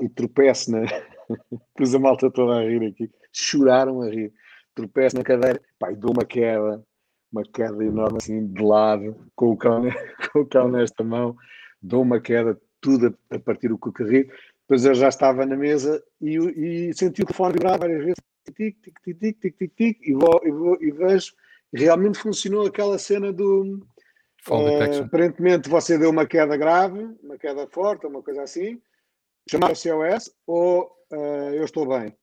e tropeço na. Pus a malta toda a rir aqui, choraram a rir. Tropeço na cadeira pá, e dou uma queda, uma queda enorme assim de lado, com o cão, com o cão nesta mão, dou uma queda tudo a, a partir do cocarril. Depois eu já estava na mesa e, e senti o telefone vibrar várias vezes, tic, tic, tic, tic, tic, tic, tic, e, vou, e, vou, e vejo, realmente funcionou aquela cena do. Uh, aparentemente você deu uma queda grave, uma queda forte, uma coisa assim, chamar o COS ou uh, eu estou bem.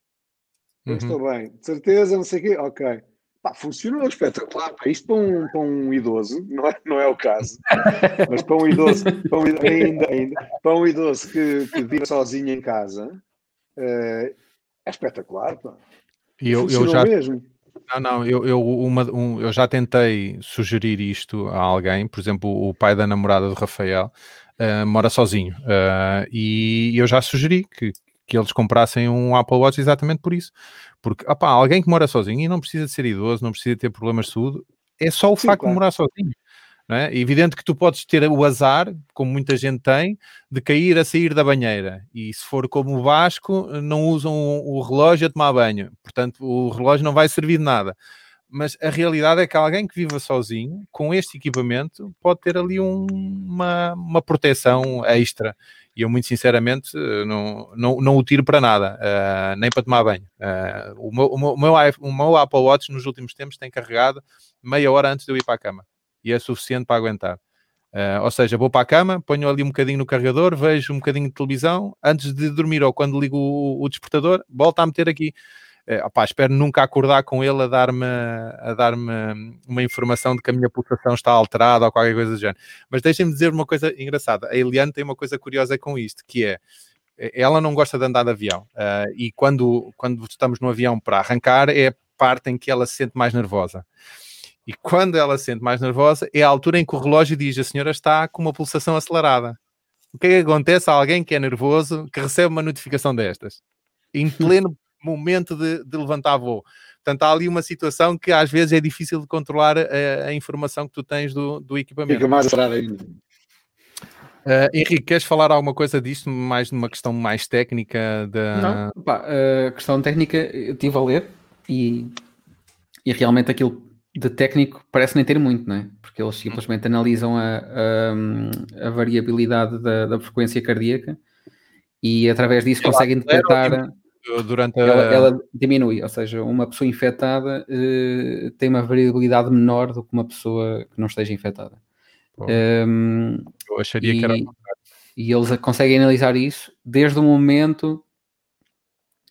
Eu uhum. estou bem, de certeza, não sei o quê, ok. Pá, funcionou espetacular. Pá. Isto para um, para um idoso, não é, não é o caso, mas para um idoso, para um, ainda, ainda, para um idoso que, que vive sozinho em casa, uh, é espetacular. Pá. E eu, eu já. Mesmo. Não, não, eu, eu, uma, um, eu já tentei sugerir isto a alguém, por exemplo, o pai da namorada do Rafael uh, mora sozinho uh, e eu já sugeri que, que eles comprassem um Apple Watch exatamente por isso. Porque, opá, alguém que mora sozinho e não precisa de ser idoso, não precisa ter problemas de saúde, é só o Sim, facto claro. de morar sozinho. É? é evidente que tu podes ter o azar, como muita gente tem, de cair a sair da banheira. E se for como o Vasco, não usam o relógio a tomar banho. Portanto, o relógio não vai servir de nada. Mas a realidade é que alguém que viva sozinho, com este equipamento, pode ter ali um, uma, uma proteção extra e eu muito sinceramente não, não, não o tiro para nada, uh, nem para tomar banho. Uh, o, meu, o, meu, o, meu, Apple Watch nos últimos tempos tem carregado meia hora antes de eu ir para a cama e é suficiente para aguentar. Uh, ou seja, vou para a cama, ponho ali um bocadinho no carregador, vejo um bocadinho de televisão, antes de dormir ou quando ligo o, o despertador, volto a meter aqui é, opá, espero nunca acordar com ele a dar-me a dar-me uma informação de que a minha pulsação está alterada ou qualquer coisa do género. Mas deixem-me dizer uma coisa engraçada. A Eliane tem uma coisa curiosa com isto, que é ela não gosta de andar de avião uh, e quando, quando estamos no avião para arrancar é a parte em que ela se sente mais nervosa. E quando ela se sente mais nervosa é a altura em que o relógio diz a senhora está com uma pulsação acelerada. O que é que acontece a alguém que é nervoso que recebe uma notificação destas? Em pleno momento de, de levantar voo. Portanto, há ali uma situação que às vezes é difícil de controlar a, a informação que tu tens do, do equipamento. Fica mais acelerado ainda. Uh, Henrique, queres falar alguma coisa disto, mais numa questão mais técnica? Da... Não, pá, a questão técnica eu estive a ler e, e realmente aquilo de técnico parece nem ter muito, não é? Porque eles simplesmente analisam a, a, a variabilidade da, da, frequência cardíaca e através disso conseguem detectar. Durante a... ela, ela, diminui, ou seja, uma pessoa infectada uh, tem uma variabilidade menor do que uma pessoa que não esteja infectada. Um, eu acharia e, que era. E eles conseguem analisar isso desde o momento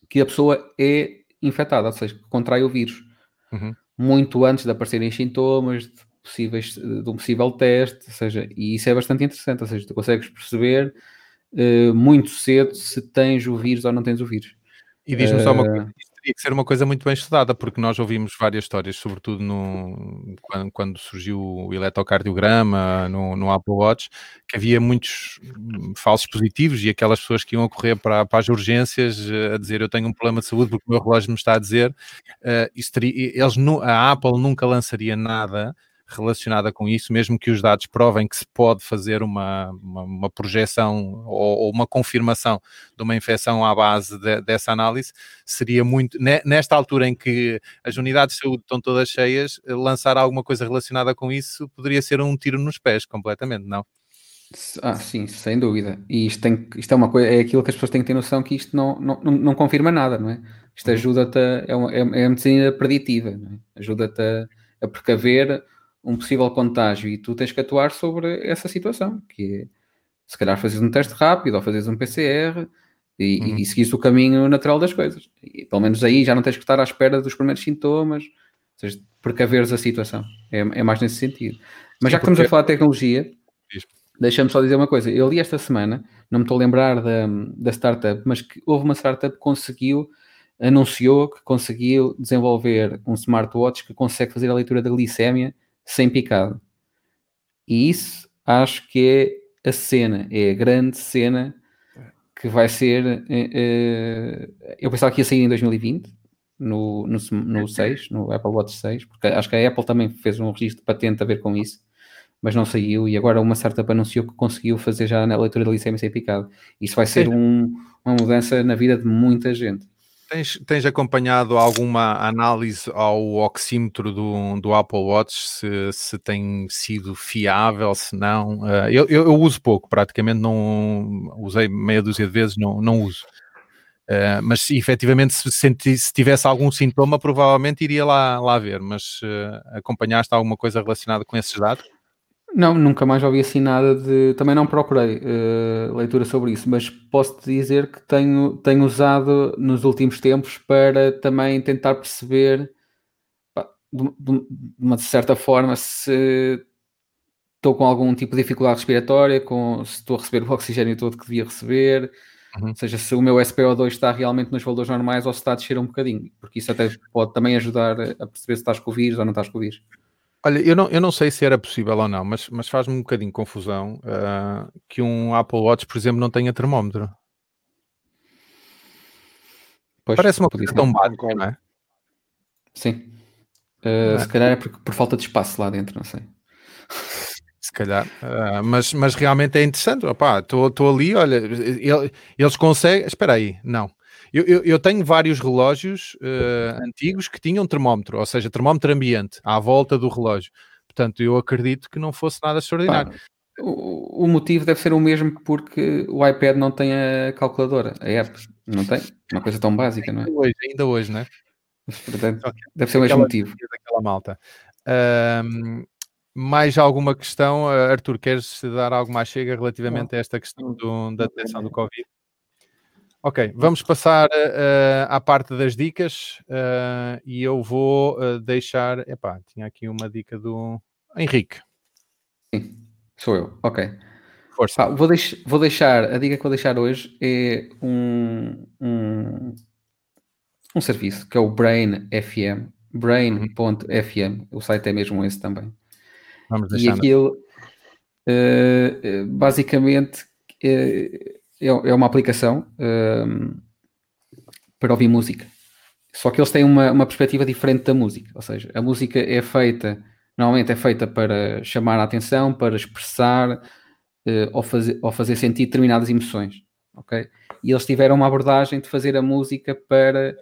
que a pessoa é infectada, ou seja, que contrai o vírus. Uhum. Muito antes de aparecerem sintomas, de, possíveis, de um possível teste, ou seja, e isso é bastante interessante, ou seja, tu consegues perceber uh, muito cedo se tens o vírus ou não tens o vírus. E diz-me uh, só uma coisa, teria que ser uma coisa muito bem estudada, porque nós ouvimos várias histórias, sobretudo no, quando, quando surgiu o eletrocardiograma no, no, Apple Watch, que havia muitos hum, falsos positivos e aquelas pessoas que iam correr para, para as urgências eh, a dizer eu tenho um problema de saúde porque o meu relógio me está a dizer, uh, teria, eles, a Apple nunca lançaria nada relacionada com isso, mesmo que os dados provem que se pode fazer uma, uma, uma projeção ou, ou, uma confirmação de uma infecção à base de, dessa análise, seria muito, nesta altura em que as unidades de saúde estão todas cheias, lançar alguma coisa relacionada com isso poderia ser um tiro nos pés, completamente, não? Ah, sim, sem dúvida. E isto, tem, isto é uma coisa, é aquilo que as pessoas têm que ter noção que isto não, não, não, confirma nada, não é? Isto uhum. ajuda-te a, é, uma, é, é a medicina preditiva, é? ajuda-te a, a precaver um possível contágio e tu tens que atuar sobre essa situação, que é se calhar fazes um teste rápido ou fazes um PCR e, uhum. e seguires o caminho natural das coisas. E, pelo menos aí já não tens que estar à espera dos primeiros sintomas, ou seja, precaveres a situação. É, é mais nesse sentido. Mas Sim, já que porque... estamos a falar de tecnologia, deixa-me só dizer uma coisa. Eu li esta semana, não me estou a lembrar da, da startup, mas que houve uma startup que conseguiu, anunciou que conseguiu desenvolver um smartwatch que consegue fazer a leitura da glicémia sem picado. E isso acho que é a cena, é a grande cena que vai ser. Uh, eu pensava que ia sair em 2020, no, no, no 6, no Apple Watch 6, porque acho que a Apple também fez um registro de patente a ver com isso, mas não saiu. E agora uma startup anunciou que conseguiu fazer já na leitura da glicemia sem picado. Isso vai ser um, uma mudança na vida de muita gente. Tens, tens acompanhado alguma análise ao oxímetro do, do Apple Watch, se, se tem sido fiável, se não? Uh, eu, eu, uso pouco, praticamente não usei meia dúzia de vezes, não, não uso. Uh, mas efetivamente, se, senti, se tivesse algum sintoma, provavelmente iria lá, lá ver. Mas uh, acompanhaste alguma coisa relacionada com esses dados? Não, nunca mais ouvi assim nada de. Também não procurei uh, leitura sobre isso, mas posso-te dizer que tenho, tenho usado nos últimos tempos para também tentar perceber, pá, de, de, uma certa forma, se estou com algum tipo de dificuldade respiratória, com, se estou a receber o oxigênio todo que devia receber, uhum. ou seja, se o meu SPO2 está realmente nos valores normais ou se está a descer um bocadinho, porque isso até pode também ajudar a perceber se estás com o vírus ou não estás com o vírus. Olha, eu não, eu não sei se era possível ou não, mas, mas faz-me um bocadinho confusão uh, que um Apple Watch, por exemplo, não tenha termómetro. Pois, Parece uma coisa tão básica, não é? Sim. Uh, é. Se calhar é por, por falta de espaço lá dentro, não sei. Se calhar, uh, mas, mas realmente é interessante. Estou ali, olha, eles conseguem. Espera aí, não. Eu, eu, eu tenho vários relógios uh, antigos que tinham termómetro, ou seja, termómetro ambiente, à volta do relógio. Portanto, eu acredito que não fosse nada extraordinário. o, o, motivo deve ser o mesmo porque o iPad não tem a calculadora, a app, não tem? Uma coisa tão básica, não é? Ainda hoje, ainda hoje, não é? portanto, deve ser o mesmo motivo. Daquela malta. Um, mais alguma questão, Arthur? Queres dar algo mais chega relativamente a esta questão do, da detecção do Covid? Ok, vamos passar uh, à parte das dicas uh, e eu vou uh, deixar. Epá, tinha aqui uma dica do Henrique. Sim, sou eu. Ok. Força. Ah, vou, deix vou deixar. A dica que vou deixar hoje é um, um, um serviço que é o Brain FM. Brain.fm. O site é mesmo esse também. Vamos deixar. E aquilo basicamente é, é uma aplicação um, para ouvir música. Só que eles têm uma, uma perspectiva diferente da música. Ou seja, a música é feita, normalmente é feita para chamar a atenção, para expressar, uh, ou, fazer, ou fazer sentir determinadas emoções, ok? E eles tiveram uma abordagem de fazer a música para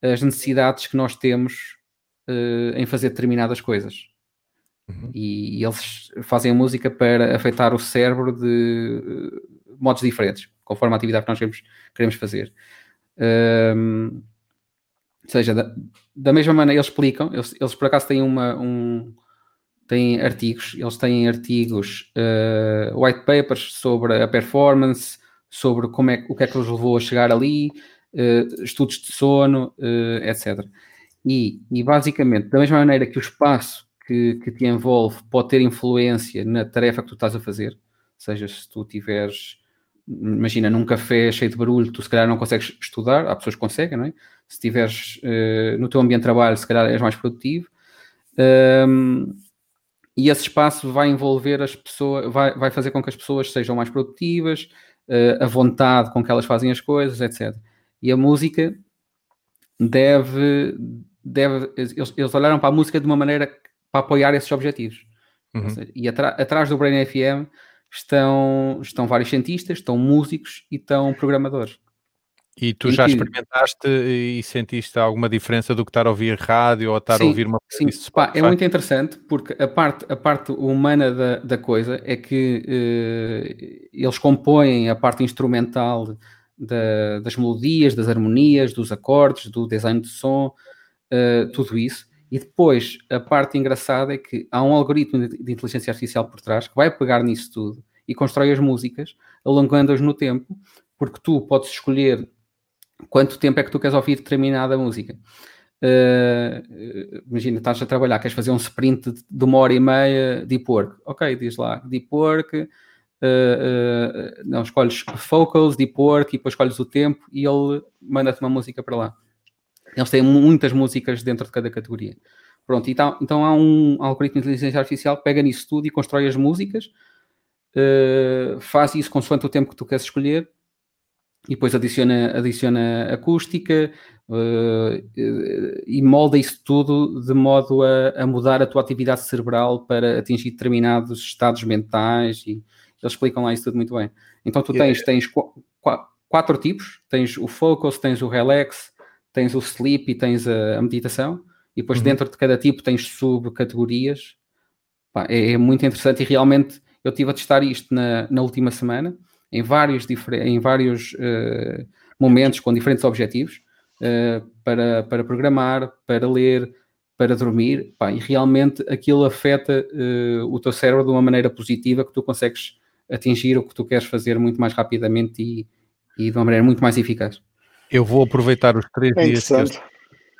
as necessidades que nós temos uh, em fazer determinadas coisas. Uhum. E, e, eles fazem a música para afetar o cérebro de uh, modos diferentes, conforme a atividade que nós queremos, queremos fazer. Um, ou seja, da, da, mesma maneira, eles explicam, eles, eles por acaso têm uma, um, têm artigos, eles têm artigos, uh, white papers sobre a performance, sobre como é, o que é que os levou a chegar ali, uh, estudos de sono, uh, etc. E, e, basicamente, da mesma maneira que o espaço que, que te envolve pode ter influência na tarefa que tu estás a fazer, seja, se tu tiveres, imagina, num café cheio de barulho, tu se calhar não consegues estudar, há pessoas que conseguem, não é? Se estiveres uh, no teu ambiente de trabalho, se calhar és mais produtivo. Um, e esse espaço vai envolver as pessoas, vai, vai fazer com que as pessoas sejam mais produtivas, uh, a vontade com que elas fazem as coisas, etc. E a música deve, deve eles, eles olharam para a música de uma maneira para apoiar esses objetivos. Uhum. Seja, e atrás do Brain FM estão, estão vários cientistas, estão músicos e estão programadores. E tu e já que... experimentaste e sentiste alguma diferença do que estar a ouvir rádio ou estar sim, a ouvir uma Sim, Pá, é muito interessante porque a parte, a parte humana da, da coisa é que uh, eles compõem a parte instrumental da, das melodias, das harmonias, dos acordes, do design de som, uh, tudo isso. E depois a parte engraçada é que há um algoritmo de, inteligência artificial por trás que vai pegar nisso tudo e constrói as músicas, alongando-as no tempo, porque tu podes escolher quanto tempo é que tu queres ouvir determinada música. Uh, imagina, estás a trabalhar, queres fazer um sprint de uma hora e meia Deep Work. Ok, diz lá, Deep Work, uh, uh, não, escolhes Focals, Deep Work e depois escolhes o tempo e ele manda-te uma música para lá. Eles têm muitas músicas dentro de cada categoria. Pronto, então, então há um algoritmo de inteligência artificial que pega nisso tudo e constrói as músicas, faz isso consoante o tempo que tu queres escolher e depois adiciona, adiciona acústica uh, e molda isso tudo de modo a, a, mudar a tua atividade cerebral para atingir determinados estados mentais e eles explicam lá isso tudo muito bem. Então tu tens, tens qu qu quatro tipos, tens o focus, tens o relax, tens o sleep e tens a, a meditação e depois uhum. dentro de cada tipo tens subcategorias. É, é muito interessante e realmente eu estive a testar isto na, na última semana em vários, em vários uh, momentos com diferentes objetivos uh, para, para programar, para ler, para dormir, pá, e realmente aquilo afeta uh, o teu cérebro de uma maneira positiva que tu consegues atingir o que tu queres fazer muito mais rapidamente e, e de uma maneira muito mais eficaz. Eu vou aproveitar os três é dias que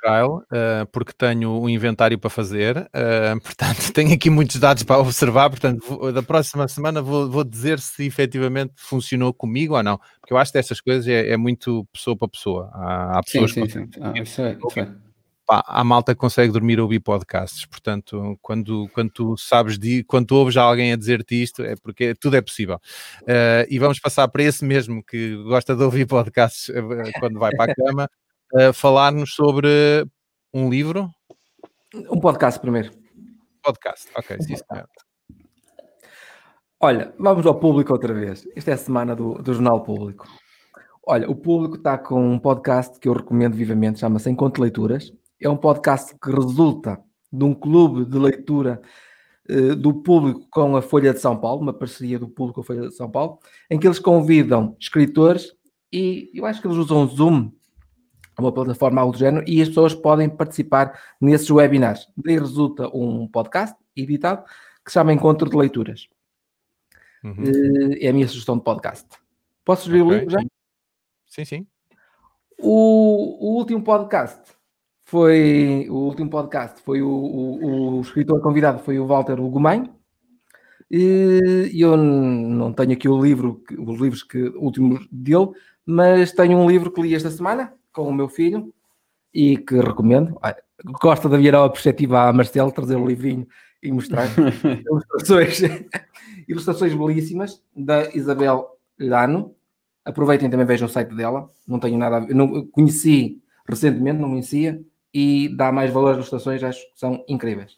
Kyle, uh, porque tenho um inventário para fazer, uh, portanto tenho aqui muitos dados para observar, portanto vou, da próxima semana vou, vou, dizer se efetivamente funcionou comigo ou não, porque eu acho que essas coisas é, é muito pessoa para pessoa, há, há pessoas sim, sim, sim. Ah, isso é, isso é. Pá, a malta consegue dormir a ouvir podcasts, portanto, quando, quando tu sabes de, quando tu ouves alguém a dizer-te isto, é porque tudo é possível. Uh, e vamos passar para esse mesmo que gosta de ouvir podcasts quando vai para a cama, uh, falar-nos sobre um livro? Um podcast primeiro. Podcast, ok, sim, senhor. Olha, vamos ao público outra vez. Esta é a semana do, do Jornal Público. Olha, o público está com um podcast que eu recomendo vivamente, chama-se Encontro Leituras. É um podcast que resulta de um clube de leitura uh, do público com a Folha de São Paulo, uma parceria do público com a Folha de São Paulo, em que eles convidam escritores e eu acho que eles usam Zoom uma plataforma algo do género, e as pessoas podem participar nesses webinars. Daí resulta um podcast editado que se chama Encontro de Leituras. Uhum. Eh, é a minha sugestão de podcast. Posso sugerir okay. o livro já? Sim, sim. O, o, último podcast foi o último podcast foi o, o, o escritor convidado foi o Walter Lugumem e eu não tenho aqui o livro os livros que últimos dele mas tenho um livro que li esta semana com o meu filho e que recomendo. Gosta de virar a perspectiva a Marcelo, trazer o livrinho e mostrar ilustrações, ilustrações belíssimas da Isabel Lano. Aproveitem também vejam o site dela. Não tenho nada a ver, não conheci recentemente, não conhecia e dá mais valor às ilustrações, acho que são incríveis.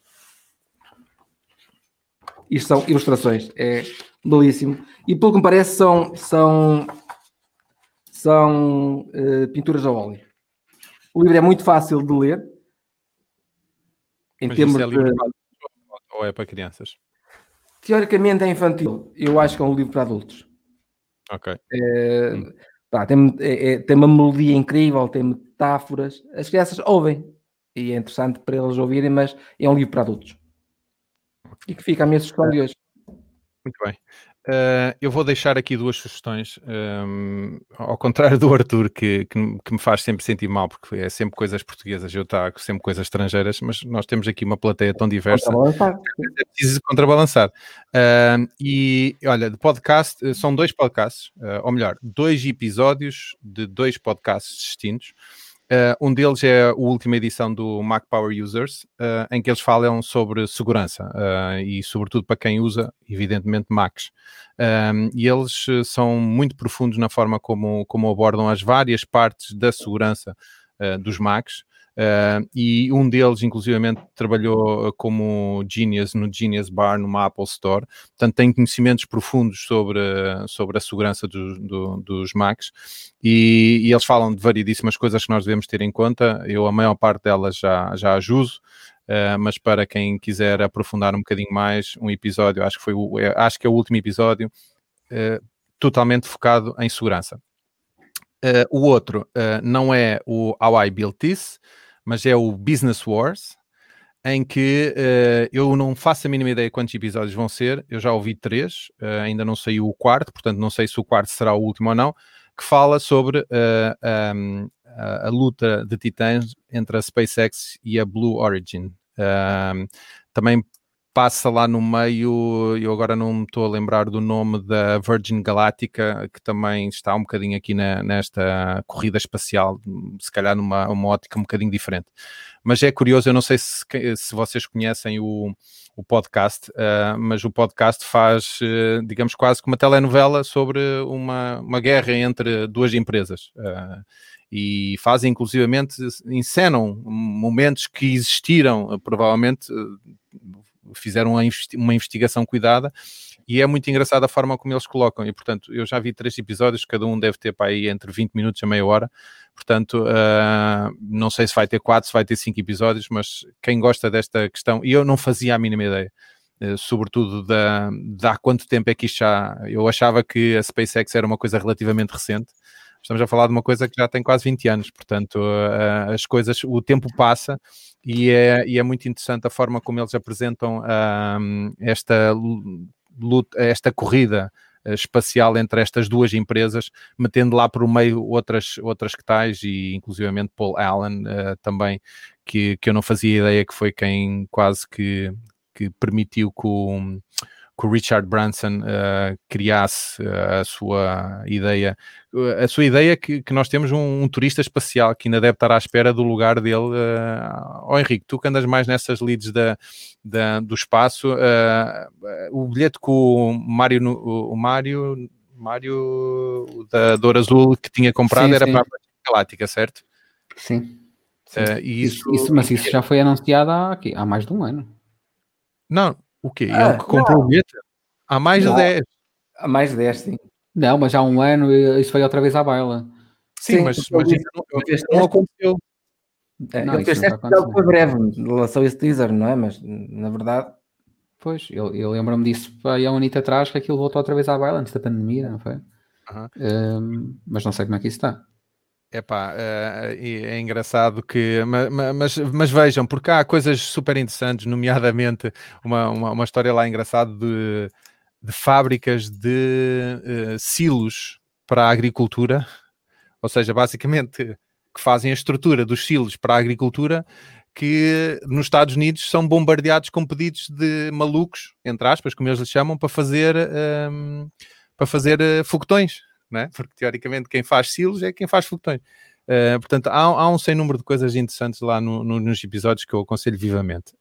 Isto são ilustrações, é belíssimo. E pelo que me parece, são, são, são uh, pinturas a óleo. O livro é muito fácil de ler. Em Mas termos é de. Ou é para crianças? Teoricamente é infantil. Eu acho que é um livro para adultos. Ok. É, hum. pá, tem, é, tem uma melodia incrível, tem metáforas. As crianças ouvem. E é interessante para eles ouvirem, mas é um livro para adultos. E que fica a minha sugestão de hoje. Muito bem. Uh, eu vou deixar aqui duas sugestões, um, ao contrário do Arthur, que, que, que, me faz sempre sentir mal, porque é sempre coisas portuguesas, eu trago sempre coisas estrangeiras, mas nós temos aqui uma plateia tão diversa. É preciso contrabalançar. Uh, e olha, de podcast, eh, são dois podcasts, uh, ou melhor, dois episódios de dois podcasts distintos. Uh, um deles é a última edição do Mac Power Users, uh, em que eles falam sobre segurança uh, e, sobretudo, para quem usa, evidentemente, Macs. Um, e eles são muito profundos na forma como, como abordam as várias partes da segurança dos Macs. Uh, e um deles, inclusivamente, trabalhou como Genius no Genius Bar, numa Apple Store. Portanto, tem conhecimentos profundos sobre, sobre a segurança do, do, dos Macs. E, e, eles falam de variedíssimas coisas que nós devemos ter em conta. Eu, a maior parte delas, já, já as uso. Uh, mas para quem quiser aprofundar um bocadinho mais, um episódio, acho que foi o, é, acho que é o último episódio, uh, totalmente focado em segurança. Uh, o outro uh, não é o How I Built This, mas é o Business Wars, em que uh, eu não faço a mínima ideia quantos episódios vão ser. Eu já ouvi três, ainda não saiu o quarto, portanto não sei se o quarto será o último ou não, que fala sobre um, a, a, luta de titãs entre a SpaceX e a Blue Origin. também passa lá no meio, eu agora não me estou a lembrar do nome da Virgin Galáctica, que também está um bocadinho aqui na, nesta corrida espacial, se calhar numa uma ótica um bocadinho diferente. Mas é curioso, eu não sei se, se vocês conhecem o, o podcast, uh, mas o podcast faz, uh, digamos, quase que uma telenovela sobre uma, uma guerra entre duas empresas. Uh, e fazem inclusivamente, encenam momentos que existiram, provavelmente fizeram uma investigação cuidada e é muito engraçada a forma como eles colocam. E portanto, eu já vi três episódios, cada um deve ter para aí entre 20 minutos a meia hora. Portanto, uh, não sei se vai ter quatro, se vai ter cinco episódios, mas quem gosta desta questão, e eu não fazia a mínima ideia. Uh, sobretudo da, da há quanto tempo é que isto já. Eu achava que a SpaceX era uma coisa relativamente recente, estamos a falar de uma coisa que já tem quase 20 anos, portanto, uh, as coisas, o tempo passa e é, e é muito interessante a forma como eles apresentam esta luta, esta corrida uh, espacial entre estas duas empresas, metendo lá por meio outras, outras que tais, e inclusivamente Paul Allen uh, também, que, que eu não fazia ideia que foi quem quase que, que permitiu que o, que o Richard Branson uh, criasse uh, a sua ideia, a sua ideia que, que nós temos um, um, turista espacial que ainda deve estar à espera do lugar dele. Uh, oh Henrique, tu que andas mais nessas leads da, da do espaço, o bilhete que o Mário, o Mário, Mário da Dor Azul que tinha comprado sim, era sim. para a Galáctica, certo? Sim. sim. Isso, isso, isso, mas isso já foi anunciado há, aqui, há mais de um ano. Não, o quê? Ah, Ele que comprou não. o bilhete? Há mais não. de 10. Há mais de 10, sim. Não, mas há um ano isso foi outra vez à baila. Sim, sim mas, mas isso não, não aconteceu. É, não, ele fez teste foi breve, lançou esse teaser, não é? Mas na verdade. Pois, eu, eu lembro-me disso há um ano atrás que aquilo voltou outra vez à baila antes da pandemia, não foi? Uhum. Um, mas não sei como é que isso está. Epá, é, é engraçado que, mas, mas, mas, vejam, porque há coisas super interessantes, nomeadamente uma, uma, uma história lá engraçada de, de fábricas de uh, silos para a agricultura, ou seja, basicamente que fazem a estrutura dos silos para a agricultura, que nos Estados Unidos são bombardeados com pedidos de malucos, entre aspas, como eles lhe chamam, para fazer, um, ehm, para fazer uh, foguetões né? porque teoricamente quem faz silos é quem faz foguetões. Uh, portanto, há, há, um sem número de coisas interessantes lá no, no, nos episódios que eu aconselho vivamente.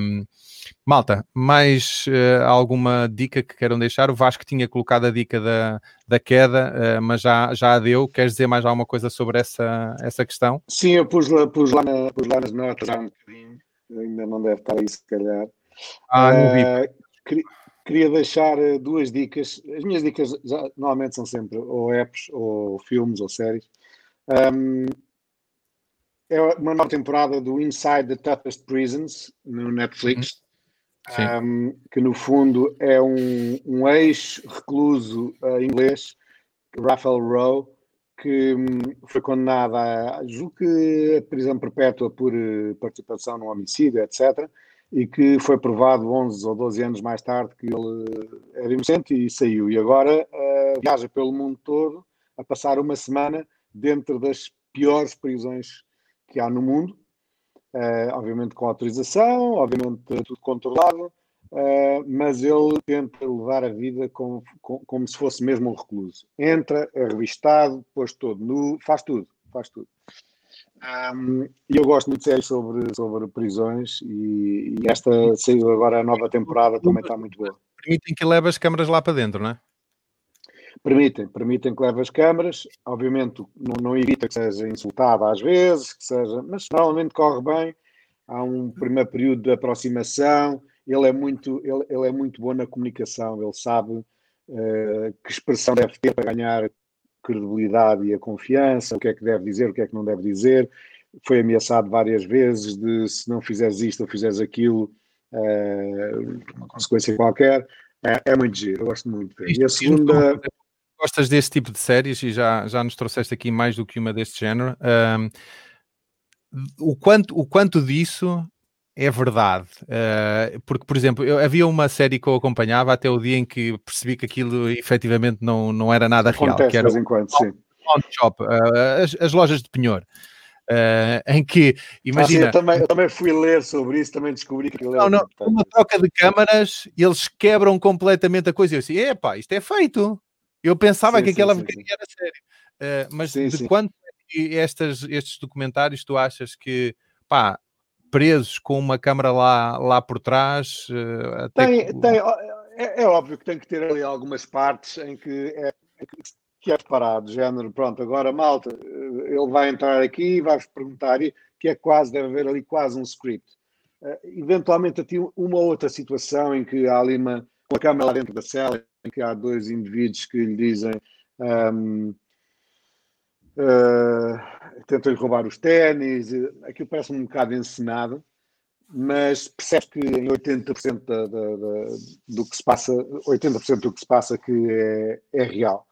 Um, malta, mais uh, alguma dica que queiram deixar? O Vasco tinha colocado a dica da, da queda, uh, mas já, já a deu. Queres dizer mais alguma coisa sobre essa, essa questão? Sim, eu pus lá, pus lá, na, pus lá nas notas há um bocadinho, ainda não deve estar aí se calhar. Ah, não vi. queria deixar eh, duas dicas. As minhas dicas já, normalmente são sempre ou apps, ou filmes, ou séries. Um, é uma nova temporada do Inside the Toughest Prisons no Netflix, uhum. um, que no fundo é um, um ex-recluso uh, inglês, Raphael Rowe, que um, foi condenado a, julgo que a prisão perpétua por uh, participação no homicídio, etc e que foi provado 11 ou 12 anos mais tarde que ele era inocente e saiu. E agora uh, viaja pelo mundo todo a passar uma semana dentro das piores prisões que há no mundo, uh, obviamente com autorização, obviamente tudo controlado, uh, mas ele tenta levar a vida com, com, como se fosse mesmo um recluso. Entra, é revistado, pôs todo nu, faz tudo, faz tudo. Um, eu gosto muito de séries sobre, sobre prisões e, e, esta saiu agora a nova temporada também está muito boa. Permitem que leve as câmaras lá para dentro, não é? Permitem, permitem que leve as câmaras, obviamente não, não evita que seja insultada às vezes, que seja, mas normalmente corre bem, há um primeiro período de aproximação, ele é muito, ele, ele é muito bom na comunicação, ele sabe uh, que expressão deve ter para ganhar credibilidade e a confiança, o que é que deve dizer, o que é que não deve dizer. Foi ameaçado várias vezes de se não fizeres isto ou fizeres aquilo, uh, uma consequência qualquer. É, é, muito giro, eu gosto muito. E a segunda. Gostas desse tipo de séries e já, já nos trouxeste aqui mais do que uma deste género. Um, o, quanto, o quanto disso é verdade, uh, porque, por exemplo, eu, havia uma série que eu acompanhava até o dia em que percebi que aquilo efetivamente não, não era nada Acontece real. Era de enquanto, sim. Shop, uh, as, as, lojas de penhor. Uh, em que, imagina... Ah, sim, eu, também, eu também fui ler sobre isso, também descobri que não, não, uma troca de câmaras, eles quebram completamente a coisa. Eu disse, epá, isto é feito. Eu pensava sim, que sim, aquela sim, era sério. mas de quanto é estas, estes documentários tu achas que, pá, presos com uma câmara lá, lá por trás? Uh, tem, que... tem, é, é, óbvio que tem que ter ali algumas partes em que é, que é preparado, género, pronto, agora malta, eh, ele vai entrar aqui e vai-vos perguntar, que é quase, deve haver ali quase um script. Uh, eventualmente aqui uma outra situação em que há ali uma, uma câmara lá dentro da cela, em que há dois indivíduos que lhe dizem um, Uh, tentam-lhe roubar os ténis, aquilo parece um bocado encenado, mas percebe que em 80% da, da, da, do que se passa, 80% do que se passa que é, é real.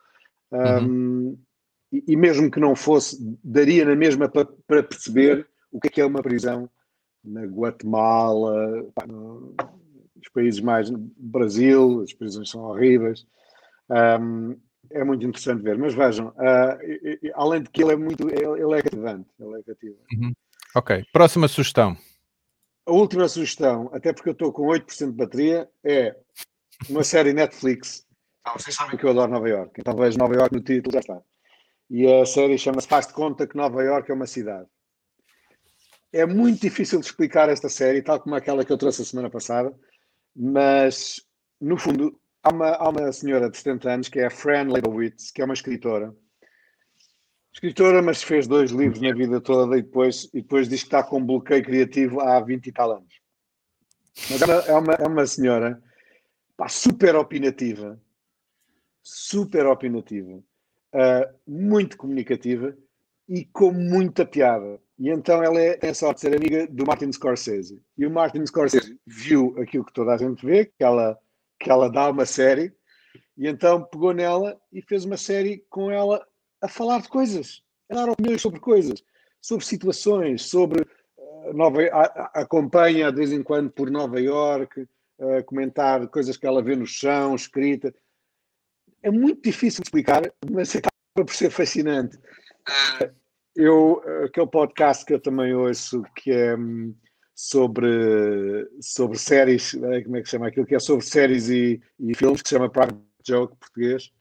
Uhum. Um, e, e, mesmo que não fosse, daria na mesma para, para perceber o que é, que é uma prisão na Guatemala, pá, no, nos países mais Brasil, as prisões são horríveis. Um, é muito interessante ver. Mas vejam, uh, além de que ele é muito, ele, é cativante. Ele é cativante. Uhum. Ok, próxima sugestão. A última sugestão, até porque eu estou com 8% de bateria, é uma série Netflix. Ah, vocês sabem que eu adoro Nova York, então vejo Nova York no título, já está. E a série chama-se Faz de Conta que Nova York é uma cidade. É muito difícil de explicar esta série, tal como aquela que eu trouxe a semana passada, mas no fundo Há uma, há uma senhora de 70 anos que é a Fran Lebowitz, que é uma escritora. Escritora, mas fez dois livros na vida toda e depois, e depois diz que está com bloqueio criativo há 20 e tal anos. Mas é uma, é uma senhora pá, super opinativa, super opinativa, uh, muito comunicativa e com muita piada. E então ela é, tem a sorte de ser amiga do Martin Scorsese. E o Martin Scorsese viu aquilo que toda a gente vê, que ela que ela dá uma série, e então pegou nela e fez uma série com ela a falar de coisas, a dar opiniões sobre coisas, sobre situações, sobre uh, Nova, a, a, acompanha de vez em quando por Nova York, uh, comentar coisas que ela vê no chão, escrita. É muito difícil de explicar, mas acaba por ser fascinante. Uh, eu, aquele podcast que eu também ouço, que é um, sobre, sobre séries, eh, como é que se chama aquilo que é sobre séries e, e filmes, que se chama Private Joke português.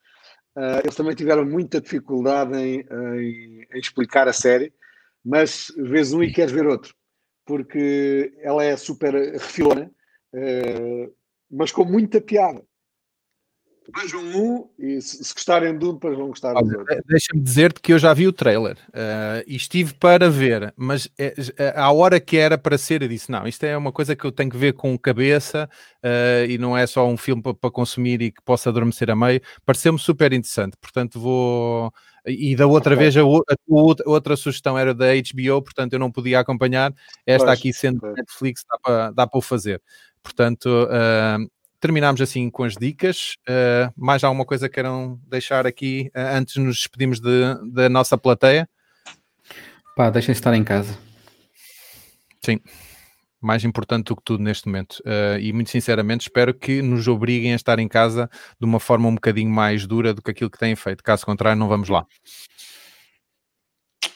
Uh, eles também tiveram muita dificuldade em, em, em, explicar a série, mas vês um e queres ver outro, porque ela é super refilona, uh, mas com muita piada. Vejam um e se, se gostarem de um, depois vão gostar dos outros. Deixa-me dizer-te que eu já vi o trailer uh, e estive para ver, mas é, à hora que era para ser, eu disse: não, isto é uma coisa que eu tenho que ver com cabeça uh, e não é só um filme para, para consumir e que possa adormecer a meio. Pareceu-me super interessante, portanto vou. E da outra okay. vez a, a, outra sugestão era da HBO, portanto eu não podia acompanhar. Esta pois, aqui sendo pois. Netflix dá para, dá para o fazer. Portanto, uh, terminamos assim com as dicas. Uh, mais alguma coisa queiram deixar aqui uh, antes de nos despedirmos de, da nossa plateia? Pá, deixem estar em casa. Sim, mais importante do que tudo neste momento. Uh, e muito sinceramente espero que nos obriguem a estar em casa de uma forma um bocadinho mais dura do que aquilo que têm feito. Caso contrário, não vamos lá.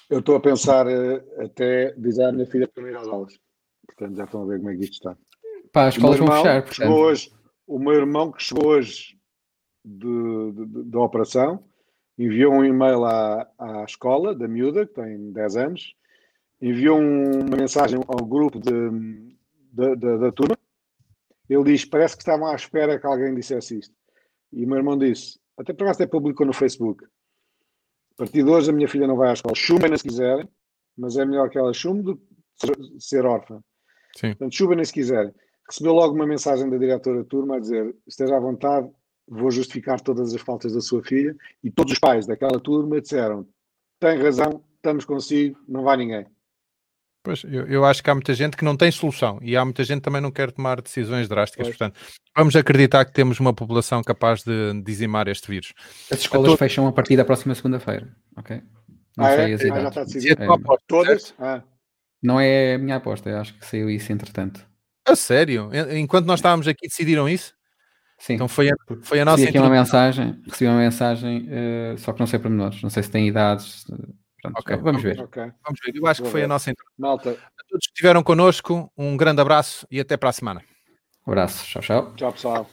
Eu estou a pensar até dizer à minha filha para ir às aulas. Portanto, já estão a ver como é que isto está. Pá, as escolas vão fechar. Portanto. Hoje, o meu irmão que chegou hoje da operação enviou um e-mail à, à escola da miúda, que tem 10 anos, enviou um, uma mensagem ao grupo de, de, de, da turma. Ele diz: Parece que estavam à espera que alguém dissesse isto. E o meu irmão disse: Até por acaso até publicou no Facebook. A partir de hoje a minha filha não vai à escola. Chumem se quiserem, mas é melhor que ela chume do que ser órfã. Sim. Portanto, chumem se quiserem recebeu logo uma mensagem da diretora de turma a dizer: esteja à vontade, vou justificar todas as faltas da sua filha. E todos os pais daquela turma disseram: tem razão, estamos consigo, não vai ninguém. Pois, eu, eu, acho que há muita gente que não tem solução e há muita gente que também não quer tomar decisões drásticas. Pois. Portanto, vamos acreditar que temos uma população capaz de dizimar este vírus. As escolas to... fecham a partir da próxima segunda-feira, ok? Não ah, sei é? as idades. Ah, já está decidido. É, Todas? Ah. Não é a minha aposta, eu acho que saiu isso entretanto. A sério? Enquanto nós estávamos aqui, decidiram isso? Sim. Então foi a, foi a nossa. Recebi aqui uma mensagem, recebi uma mensagem, uh, só que não sei para menores, não sei se tem idades. Pronto, okay. Vamos ver. Okay. Vamos ver. Eu acho Vou que foi ver. a nossa Malta. A todos que estiveram connosco, um grande abraço e até para a semana. Um abraço. Tchau, tchau. Tchau, pessoal.